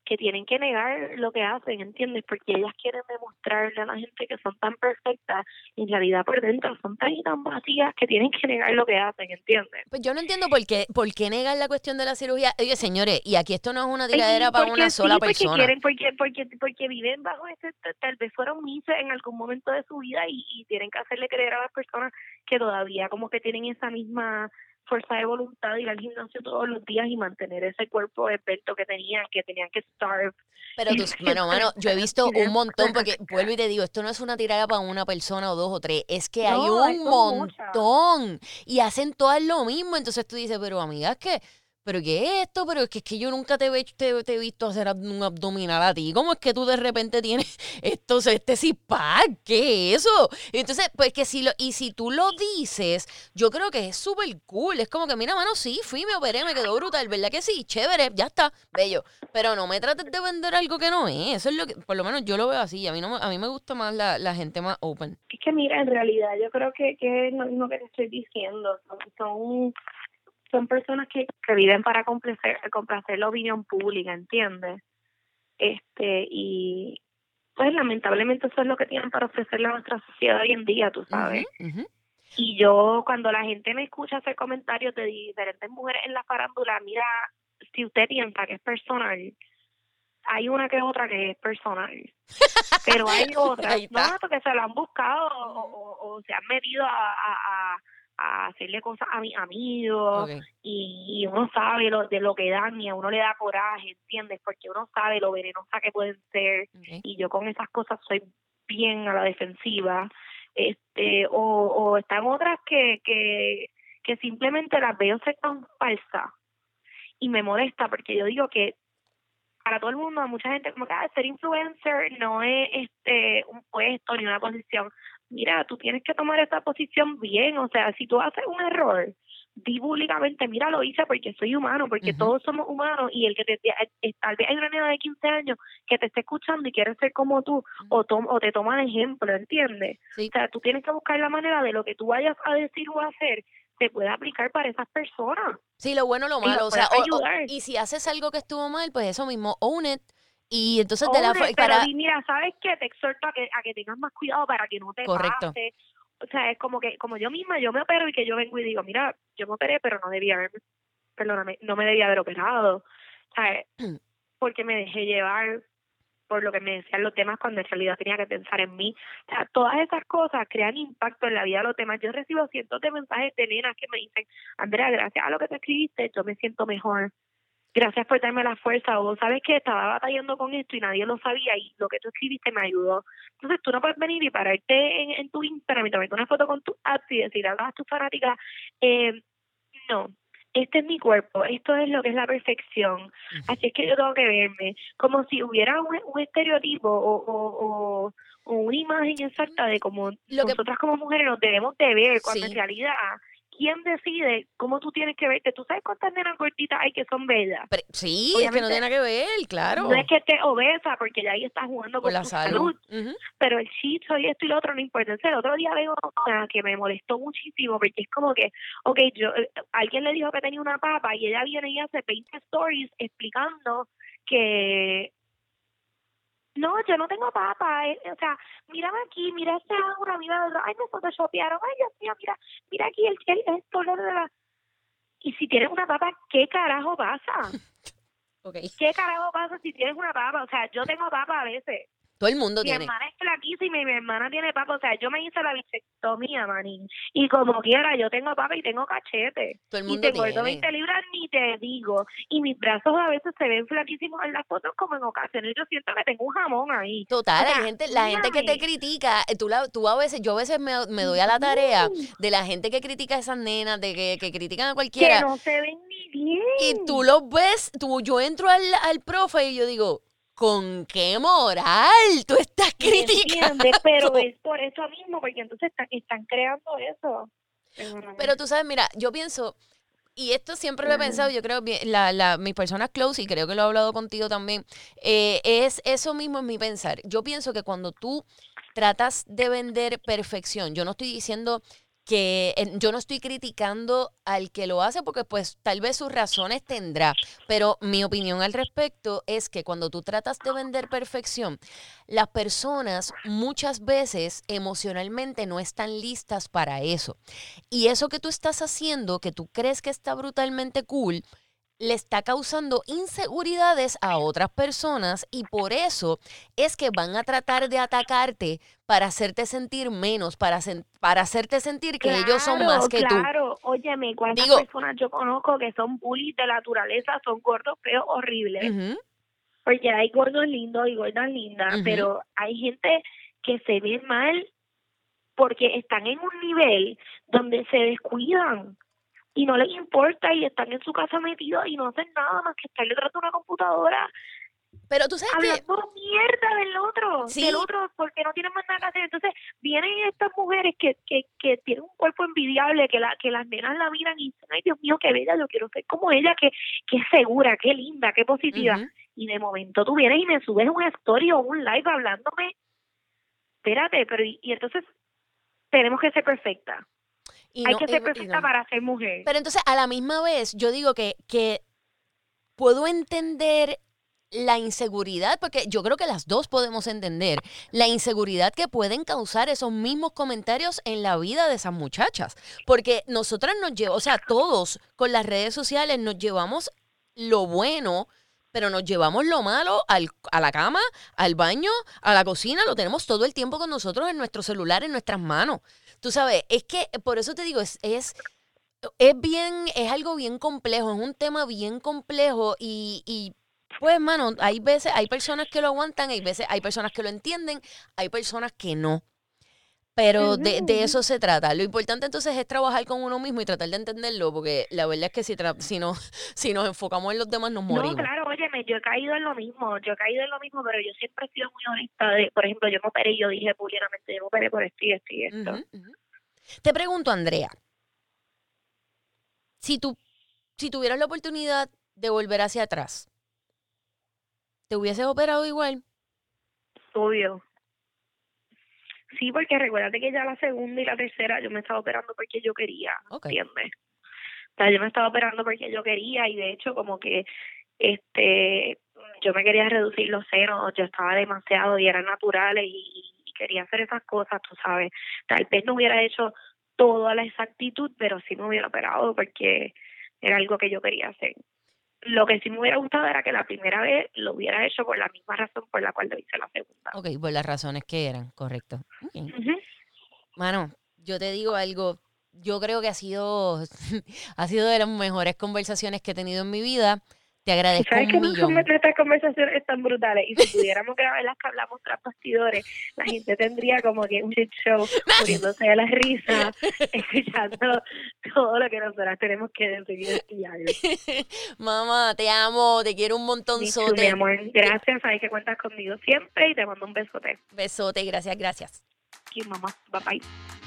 [SPEAKER 3] que tienen que negar lo que hacen, ¿entiendes? Porque ellas quieren demostrarle a la gente que son tan perfectas y en realidad por dentro son tan y tan vacías que tienen que negar lo que hacen, ¿entiendes?
[SPEAKER 2] Pues yo no entiendo por qué, por qué negar la cuestión de la cirugía. Oye, señores, y aquí esto no es una tiradera para una sola
[SPEAKER 3] sí, porque
[SPEAKER 2] persona.
[SPEAKER 3] Quieren, porque, porque, porque viven bajo este, tal vez fueron mises en algún momento de su vida y, y tienen que hacerle creer a las personas que todavía como que tienen esa misma fuerza de voluntad de ir al gimnasio todos los días y mantener ese cuerpo esbelto que tenían, que tenían que starve.
[SPEAKER 2] Pero tú, mano, mano, yo he visto un montón, porque vuelvo y te digo, esto no es una tirada para una persona o dos o tres, es que hay un
[SPEAKER 3] muchas.
[SPEAKER 2] montón y hacen todas lo mismo. Entonces tú dices, pero amigas, que pero ¿qué es esto? Pero es que, es que yo nunca te, te, te he visto hacer un abdominal a ti. ¿Cómo es que tú de repente tienes esto, este six pack? ¿Qué es eso? Entonces, pues que si lo, y si tú lo dices, yo creo que es súper cool. Es como que, mira, mano, sí, fui, me operé, me quedó brutal, ¿verdad que sí? Chévere, ya está, bello. Pero no me trates de vender algo que no es. Eso es lo que, por lo menos yo lo veo así. A mí no a mí me gusta más la, la gente más open.
[SPEAKER 3] Es que mira, en realidad yo creo que, que es lo mismo que te estoy diciendo. Son, son personas que, que viven para complacer, complacer la opinión pública, ¿entiendes? Este, y pues lamentablemente eso es lo que tienen para ofrecerle a nuestra sociedad hoy en día, tú sabes.
[SPEAKER 2] Ujú.
[SPEAKER 3] Y yo, cuando la gente me escucha hacer comentarios de diferentes mujeres en la farándula, mira, si usted piensa que es personal, hay una que otra que es personal. Pero hay otras, no, porque se lo han buscado o, o- o se han metido a, a, a- a hacerle cosas a mis amigos y, y uno sabe lo, de lo que dan y a uno le da coraje, ¿entiendes? Porque uno sabe lo venenosa que pueden ser y yo con esas cosas soy bien a la defensiva este o, o están otras que que que simplemente las veo ser tan falsas y me molesta porque yo digo que para todo el mundo, a mucha gente como que ah, ser influencer no es este un puesto ni una posición. Mira, tú tienes que tomar esa posición bien, o sea, si tú haces un error, di públicamente, mira, lo hice porque soy humano, porque todos somos humanos y el que te, eh, tal vez hay una nena de 15 años que te esté escuchando y quiere ser como tú o, tom- o te toma el ejemplo, ¿entiendes?
[SPEAKER 2] Sí.
[SPEAKER 3] O sea, tú tienes que buscar la manera de lo que tú vayas a decir o a hacer se pueda aplicar para esas personas.
[SPEAKER 2] Sí, lo bueno, lo
[SPEAKER 3] Y lo
[SPEAKER 2] malo. O sea, o- y si haces algo que estuvo mal, pues eso mismo, own it. Y entonces de la
[SPEAKER 3] Hombre, pero
[SPEAKER 2] para
[SPEAKER 3] mira, ¿sabes qué? Te exhorto a que, a que tengas más cuidado para que no te
[SPEAKER 2] Correcto.
[SPEAKER 3] pase. O sea, es como que, como yo misma, yo me opero y que yo vengo y digo, mira, yo me operé, pero no debía haber, perdóname, no me debía haber operado. Sea, porque me dejé llevar por lo que me decían los demás cuando en realidad tenía que pensar en mí. O sea, todas esas cosas crean impacto en la vida de los demás. Yo recibo cientos de mensajes de nenas que me dicen, Andrea, gracias a lo que te escribiste, yo me siento mejor. Gracias por darme la fuerza. O sabes que estaba batallando con esto y nadie lo sabía y lo que tú escribiste me ayudó. Entonces tú no puedes venir y pararte en, en tu Instagram y tomarte una foto con tu apps y decir a tus fanáticas, eh, no, este es mi cuerpo, esto es lo que es la perfección, así es que yo tengo que verme, como si hubiera un, un estereotipo o, o, o, o una imagen exacta de cómo
[SPEAKER 2] que-
[SPEAKER 3] nosotras como mujeres nos debemos de ver, cuando
[SPEAKER 2] Sí.
[SPEAKER 3] en realidad, ¿quién decide cómo tú tienes que verte? ¿Tú sabes cuántas nenas gorditas hay que son bellas?
[SPEAKER 2] Sí, es que no
[SPEAKER 3] Obviamente,
[SPEAKER 2] tiene nada que ver, claro.
[SPEAKER 3] No es que esté obesa, porque ya ahí estás jugando con
[SPEAKER 2] la
[SPEAKER 3] tu
[SPEAKER 2] salud.
[SPEAKER 3] pero el chicho y esto y lo otro no importa. Entonces, el otro día veo una que me molestó muchísimo porque es como que, ok, yo, eh, alguien le dijo que tenía una papa y ella viene y hace 20 stories explicando que no, yo no tengo papa, eh, o sea, mírame aquí, mira esta una, mira ay, me photoshopearon, ay, Dios mío, mira, mira aquí el, el esto, la. Y si tienes una papa, ¿qué carajo pasa? ¿Qué carajo pasa si tienes una papa? O sea, yo tengo papa a veces.
[SPEAKER 2] Todo el mundo
[SPEAKER 3] Mi
[SPEAKER 2] tiene.
[SPEAKER 3] hermana flaquísima y mi hermana tiene papa. O sea, yo me hice la bichectomía, manín. Y como quiera, yo tengo papa y tengo cachete.
[SPEAKER 2] Todo el
[SPEAKER 3] Y
[SPEAKER 2] mundo
[SPEAKER 3] tengo
[SPEAKER 2] tiene.
[SPEAKER 3] 20 libras, ni te digo. Y mis brazos a veces se ven flaquísimos en las fotos, como en ocasiones yo siento que tengo un jamón ahí.
[SPEAKER 2] Total,
[SPEAKER 3] O sea,
[SPEAKER 2] hay gente, la gente que te critica, eh, tú, la, tú a veces, yo a veces me, me doy a la tarea de la gente que critica a esas nenas, de que, que critican a
[SPEAKER 3] Que
[SPEAKER 2] cualquiera.
[SPEAKER 3] no se ven ni bien.
[SPEAKER 2] Y tú los ves, tú, yo entro al, al profe y yo digo, ¿con qué moral tú estás
[SPEAKER 3] ¿Me
[SPEAKER 2] criticando?
[SPEAKER 3] entiendes? Pero es por eso mismo, porque entonces están, están creando eso.
[SPEAKER 2] Pero tú sabes, mira, yo pienso, y esto siempre lo he pensado, yo creo, la, la, mis personas close, y creo que lo he hablado contigo también, eh, es eso mismo en mi pensar. Yo pienso que cuando tú tratas de vender perfección, yo no estoy diciendo que yo no estoy criticando al que lo hace porque pues tal vez sus razones tendrá, pero mi opinión al respecto es que cuando tú tratas de vender perfección, las personas muchas veces emocionalmente no están listas para eso. Y eso que tú estás haciendo, que tú crees que está brutalmente cool, le está causando inseguridades a otras personas y por eso es que van a tratar de atacarte para hacerte sentir menos, para, sen- para hacerte sentir que ellos son
[SPEAKER 3] Claro,
[SPEAKER 2] más que tú.
[SPEAKER 3] Claro, óyeme, cuántas
[SPEAKER 2] Digo-
[SPEAKER 3] personas yo conozco que son bullies de naturaleza, son gordos, feos, horribles.
[SPEAKER 2] Ujú,
[SPEAKER 3] Porque hay gordos lindos y gordas lindas, pero hay gente que se ve mal porque están en un nivel donde se descuidan. Y no les importa y están en su casa metidos y no hacen nada más que estar detrás de una computadora
[SPEAKER 2] Pero tú sabes que...
[SPEAKER 3] hablando mierda del otro,
[SPEAKER 2] Sí.
[SPEAKER 3] del otro porque no tienen más nada que hacer. Entonces vienen estas mujeres que, que, que tienen un cuerpo envidiable, que la que las nenas la miran y dicen, ay Dios mío, qué bella, yo quiero ser como ella, que, que segura, qué linda, qué positiva. Y de momento tú vienes y me subes un story o un live hablándome, espérate, pero y, y entonces tenemos que ser perfecta.
[SPEAKER 2] Y
[SPEAKER 3] Hay
[SPEAKER 2] no-
[SPEAKER 3] que ser perfecta
[SPEAKER 2] no.
[SPEAKER 3] para ser mujer.
[SPEAKER 2] Pero entonces, a la misma vez, yo digo que, que puedo entender la inseguridad, porque yo creo que las dos podemos entender la inseguridad que pueden causar esos mismos comentarios en la vida de esas muchachas. Porque nosotras nos llevamos, o sea, todos con las redes sociales nos llevamos lo bueno, pero nos llevamos lo malo al, a la cama, al baño, a la cocina, lo tenemos todo el tiempo con nosotros en nuestro celular, en nuestras manos. Tú sabes, es que por eso te digo, es, es, es bien, es algo bien complejo, es un tema bien complejo y, y pues, mano, hay veces, hay personas que lo aguantan, hay veces, hay personas que lo entienden, hay personas que no. Pero de, de eso se trata. Lo importante entonces es trabajar con uno mismo y tratar de entenderlo, porque la verdad es que si, tra- si, no, si nos enfocamos en los demás nos morimos.
[SPEAKER 3] No, claro, óyeme, yo he caído en lo mismo, yo he caído en lo mismo, pero yo siempre he sido muy honesta. De, por ejemplo, yo me operé y yo dije públicamente, yo me operé por esto y esto y esto.
[SPEAKER 2] Te pregunto, Andrea, si tú si tuvieras la oportunidad de volver hacia atrás, ¿te hubieses operado igual?
[SPEAKER 3] Obvio. Sí, porque recuérdate que ya la segunda y la tercera yo me estaba operando porque yo quería,
[SPEAKER 2] Ok.
[SPEAKER 3] ¿entiendes? O sea, yo me estaba operando porque yo quería y de hecho como que este yo me quería reducir los senos, yo estaba demasiado y eran naturales y, y quería hacer esas cosas, tú sabes. Tal vez no hubiera hecho todo a la exactitud, pero sí me hubiera operado porque era algo que yo quería hacer. Lo que sí me hubiera gustado era que la primera vez lo hubiera hecho por la misma razón por la cual lo hice la segunda.
[SPEAKER 2] Ok, por las razones que eran, correcto. Ok.
[SPEAKER 3] Ujú.
[SPEAKER 2] Mano, yo te digo algo, yo creo que ha sido, ha sido de las mejores conversaciones que he tenido en mi vida. Te agradezco
[SPEAKER 3] ¿Sabes que
[SPEAKER 2] un millón.
[SPEAKER 3] nuestras conversaciones están brutales? Y si pudiéramos grabar las que hablamos tras bastidores, la gente tendría como que un shit show, muriéndose de la risa, escuchando todo lo que nosotras tenemos que decir y algo.
[SPEAKER 2] Mamá, te amo, te quiero un
[SPEAKER 3] Mi
[SPEAKER 2] montonzote.
[SPEAKER 3] amor, gracias, sabes que cuentas conmigo siempre y te mando un besote.
[SPEAKER 2] Besote, gracias, gracias.
[SPEAKER 3] Aquí, mamá, bye bye.